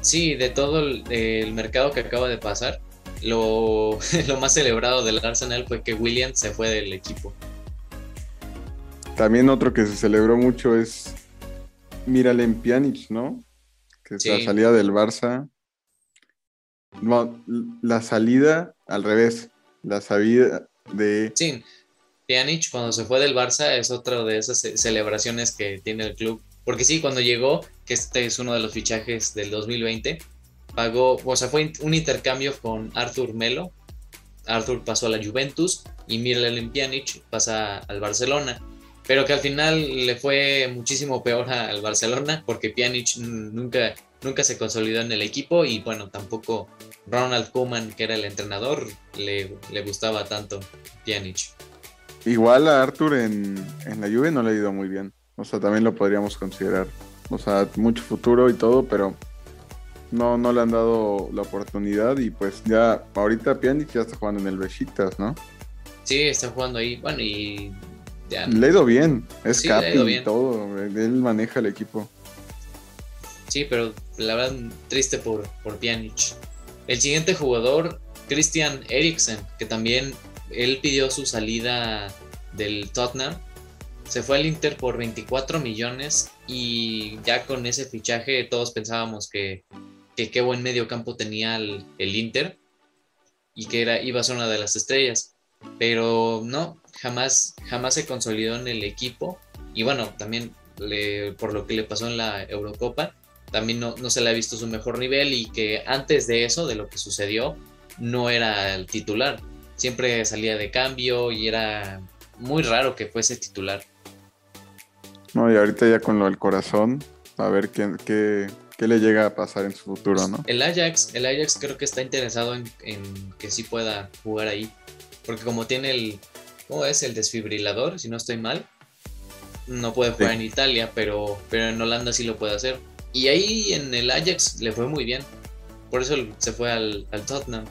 Sí, de todo el, mercado que acaba de pasar, lo, lo, más celebrado del Arsenal fue que William se fue del equipo. También otro que se celebró mucho es Miralem Pjanic, ¿no? Que es la salida del Barça. No, la salida al revés. La salida, de... Sí, Pjanic cuando se fue del Barça es otra de esas celebraciones que tiene el club. Porque sí, cuando llegó, que este es uno de los fichajes del 2020, pagó, o sea, fue un intercambio con Arthur Melo. Arthur pasó a la Juventus y Miralem Pjanic pasa al Barcelona. Pero que al final le fue muchísimo peor al Barcelona porque Pjanic nunca, nunca se consolidó en el equipo y bueno, tampoco Ronald Koeman, que era el entrenador, le, gustaba tanto Pjanic. Igual a Arthur en, la Juve no le ha ido muy bien. O sea, también lo podríamos considerar. O sea, mucho futuro y todo, pero no, no le han dado la oportunidad y pues ya ahorita Pjanic ya está jugando en el Besiktas, ¿no? Sí, está jugando ahí. Bueno, y ya. Le ha ido bien, es Sí, capi y todo, él maneja el equipo. Sí, pero la verdad triste por, por Pjanic. El siguiente jugador, Christian Eriksen, que también él pidió su salida del Tottenham. Se fue al Inter por 24 millones y ya con ese fichaje todos pensábamos que, que qué buen medio campo tenía el, el Inter y que era, iba a ser una de las estrellas. Pero no, jamás, jamás se consolidó en el equipo. Y bueno, también le- por lo que le pasó en la Eurocopa, también no, no se le ha visto su mejor nivel y que antes de eso, de lo que sucedió, no era el titular. Siempre salía de cambio y era muy raro que fuese titular. No, y ahorita ya con lo del corazón, a ver qué, qué, qué le llega a pasar en su futuro, ¿no? El Ajax, el Ajax creo que está interesado en, en que sí pueda jugar ahí. Porque como tiene el, ¿cómo es? El desfibrilador, si no estoy mal. No puede jugar Sí. en Italia, pero, pero en Holanda sí lo puede hacer. Y ahí en el Ajax le fue muy bien. Por eso se fue al, al Tottenham.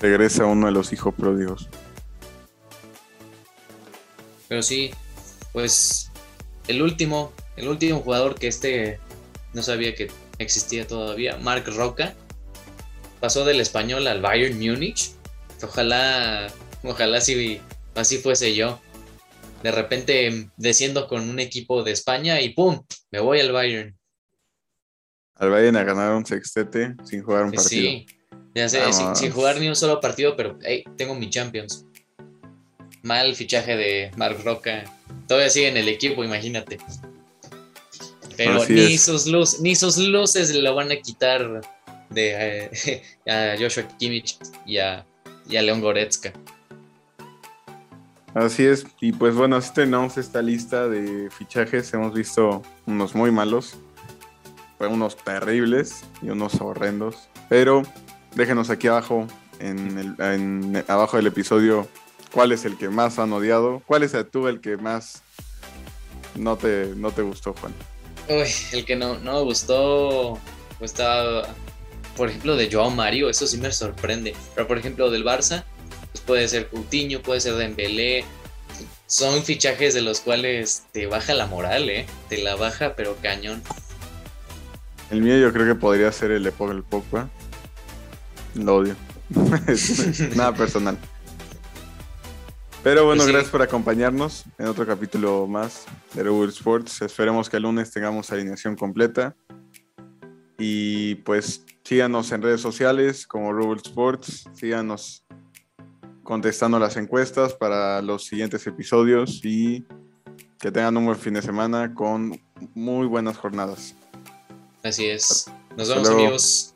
Regresa uno de los hijos pródigos. Pero sí, pues el último, el último jugador que este no sabía que existía todavía, Mark Roca, pasó del español al Bayern Múnich. Ojalá, ojalá si así fuese yo. De repente desciendo con un equipo de España y ¡pum! Me voy al Bayern. Al Bayern a ganar un sextete sin jugar un partido. Sí, ya sé, sin, sin jugar ni un solo partido, pero hey, tengo mi Champions. Mal fichaje de Mark Roca. Todavía sigue en el equipo, imagínate. Pero Así ni es. sus, luz, ni sus luces lo van a quitar de eh, a Joshua Kimmich y a, y a León Goretzka. Así es, y pues bueno, así tenemos esta lista de fichajes. Hemos visto unos muy malos, unos terribles y unos horrendos. Pero déjenos aquí abajo, en el, en- abajo del episodio, cuál es el que más han odiado, cuál es tú el que más no te, no te gustó, Juan. Uy, el que no, no me gustó estaba, por ejemplo, de Joao Mario, eso sí me sorprende. Pero por ejemplo, del Barça, pues puede ser Coutinho, puede ser Dembélé. Son fichajes de los cuales te baja la moral, ¿eh? Te la baja, pero cañón. El mío yo creo que podría ser el de Paul Pogba. Lo odio. Nada personal. Pero bueno, Pues sí. gracias por acompañarnos en otro capítulo más de Google Sports. Esperemos que el lunes tengamos alineación completa. Y pues síganos en redes sociales como Google Sports. Síganos contestando las encuestas para los siguientes episodios y que tengan un buen fin de semana con muy buenas jornadas. Así es. Nos vemos, amigos.